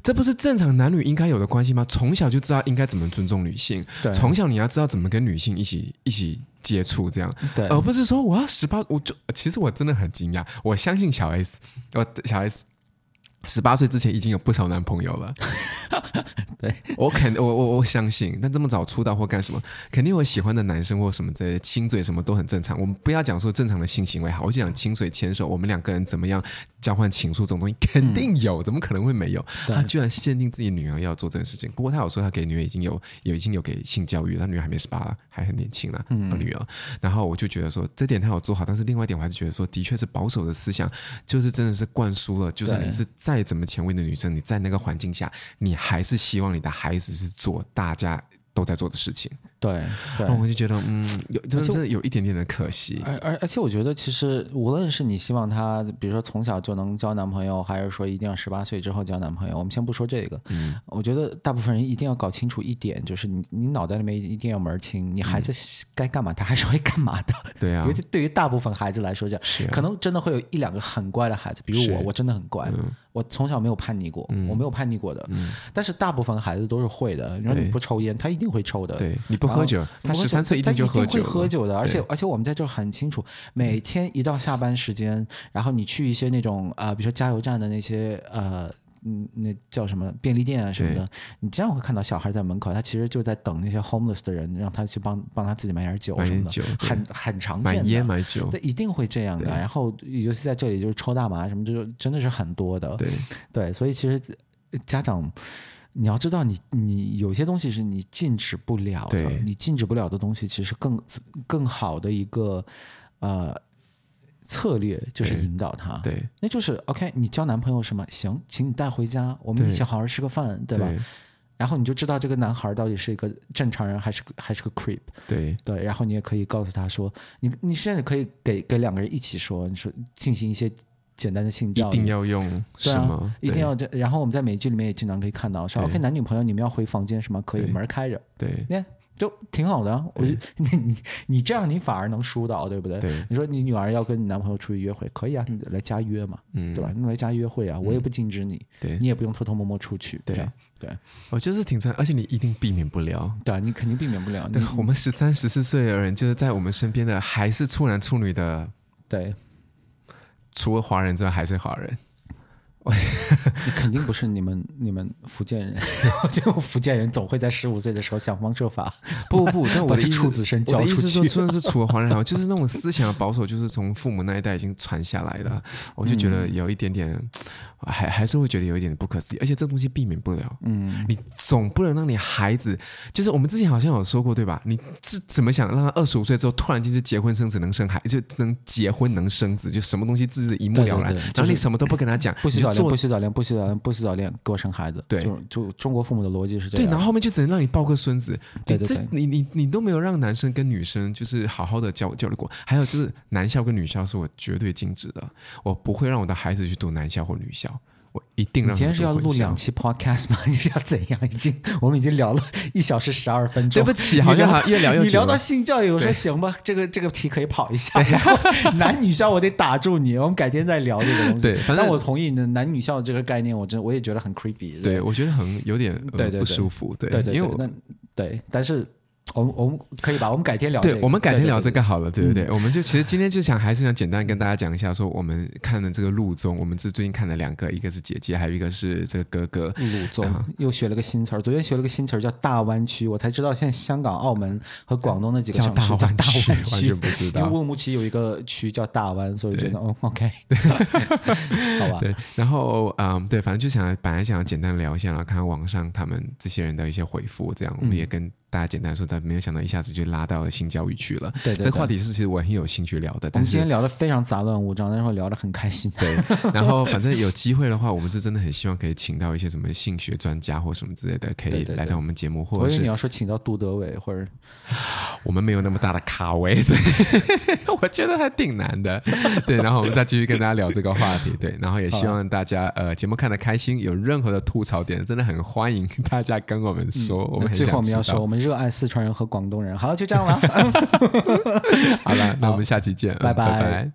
这不是正常男女应该有的关系吗？从小就知道应该怎么尊重女性，从小你要知道怎么跟女性一起一起接触，这样，而不是说我要十八，我就其实我真的很惊讶。我相信小 S，我小 S。十八岁之前已经有不少男朋友了，对 我肯我我我相信，但这么早出道或干什么，肯定有喜欢的男生或什么之类的，亲嘴什么都很正常。我们不要讲说正常的性行为好，我就讲亲嘴牵手，我们两个人怎么样交换情书这种东西肯定有，嗯、怎么可能会没有？他居然限定自己女儿要做这件事情。不过他有说他给女儿已经有有已经有给性教育，他女儿还没十八，还很年轻了，嗯，女儿。然后我就觉得说这点他有做好，但是另外一点我还是觉得说，的确是保守的思想，就是真的是灌输了，就是你是在。再怎么前卫的女生，你在那个环境下，你还是希望你的孩子是做大家都在做的事情。对对，我就觉得嗯，有真的真的有一点点的可惜。而而而且我觉得其实无论是你希望他，比如说从小就能交男朋友，还是说一定要十八岁之后交男朋友，我们先不说这个。嗯，我觉得大部分人一定要搞清楚一点，就是你你脑袋里面一定要门儿清，你孩子该干嘛，他还是会干嘛的。对啊，尤其对于大部分孩子来说，这样可能真的会有一两个很乖的孩子，比如我，我真的很乖。我从小没有叛逆过，嗯、我没有叛逆过的。嗯、但是大部分孩子都是会的。你说你不抽烟，他一定会抽的。对，你不喝酒，他十三岁一定就喝酒。他一定会喝酒的。而且而且我们在这很清楚，每天一到下班时间，然后你去一些那种呃，比如说加油站的那些呃。嗯，那叫什么便利店啊什么的，你经常会看到小孩在门口，他其实就在等那些 homeless 的人，让他去帮帮他自己买点酒什么的，很很常见的。买烟买酒，对，一定会这样的。然后尤其在这里，就是抽大麻什么，就真的是很多的。对对，所以其实家长，你要知道你，你你有些东西是你禁止不了的，你禁止不了的东西，其实更更好的一个呃。策略就是引导他，对，对，那就是 OK。你交男朋友什么？行，请你带回家，我们一起好好吃个饭，对，对吧？对，然后你就知道这个男孩到底是一个正常人还是还是个 creep。对对，然后你也可以告诉他说，你你甚至可以给给两个人一起说，你说进行一些简单的性教育，一定要用什么？啊、一定要这。然后我们在美剧里面也经常可以看到，说 OK，男女朋友你们要回房间什么？可以门开着，对。对就挺好的，我觉得 你你你这样你反而能疏导，对不对？对。你说你女儿要跟你男朋友出去约会，可以啊，你来家约嘛，嗯，对吧？你来家约会啊，我也不禁止你，对，你也不用偷偷摸摸出去，对对。我觉得是挺惨，而且你一定避免不了，对，你肯定避免不了。对，我们十三十四岁的人，就是在我们身边的还是处男处女的，对，除了华人之外还是华人。你 肯定不是你们你们福建人，我觉得福建人总会在十五岁的时候想方设法。不不不，但我的处子身教出去。我的意思说，真的是除了华人好，就是那种思想的保守，就是从父母那一代已经传下来的。我就觉得有一点点，嗯、还还是会觉得有一点点不可思议。而且这东西避免不了，嗯，你总不能让你孩子，就是我们之前好像有说过对吧？你是怎么想让他二十五岁之后突然间就结婚生子能生孩，就能结婚能生子，就什么东西自是一目了然，对对对，然后你什么都不跟他讲，不洗不洗澡练，不洗澡练，不洗澡练，给我生孩子。对，就就中国父母的逻辑是这样。对，然后后面就只能让你抱个孙子。对对对，你你你都没有让男生跟女生就是好好的交交流过。还有就是男校跟女校是我绝对禁止的，我不会让我的孩子去读男校或女校。一定让你。你今天是要录两期 podcast 吗？你是要怎样？已经我们已经聊了一小时十二分钟。对不起，好像越聊。你聊到性教育，我说行吧，这个这个题可以跑一下。然后男女校我得打住你，我们改天再聊这个东西。对，但我同意你的男女校这个概念，我真我也觉得很 creepy。对，我觉得很有点对对不舒服。对对对，因为那对，但是。我们我们可以吧？我们改天聊、这个。对，我们改天聊这个好了，对不对，对，对？我们就其实今天就想还是想简单跟大家讲一下，说我们看的这个录综，我们是最近看了两个，一个是姐姐，还有一个是这个哥哥。录综又学了个新词儿，昨天学了个新词儿叫大湾区，我才知道现在香港、澳门和广东那几个城市叫大湾区，完全不知道。因为乌鲁木齐有一个区叫大湾，所以觉得哦，OK，好吧。对，然后嗯，对，反正就想本来想要简单聊一下，然后看看网上他们这些人的一些回复，这样我们也跟。大家简单说，但没有想到一下子就拉到了性教育去了。对，对，对，这个话题是其实我很有兴趣聊的。但是我们今天聊的非常杂乱无章，但是会聊的很开心。对，然后反正有机会的话，我们是真的很希望可以请到一些什么性学专家或什么之类的，可以来到我们节目，或者是你要说请到杜德伟，或者 我们没有那么大的咖位，所以 我觉得还挺难的。对，然后我们再继续跟大家聊这个话题。对，然后也希望大家呃节目看的开心，有任何的吐槽点，真的很欢迎大家跟我们说。嗯、我们很想最后我们要说，我们热爱四川人。和广东人，好，就这样了。好了，那我们下期见，拜拜。拜拜。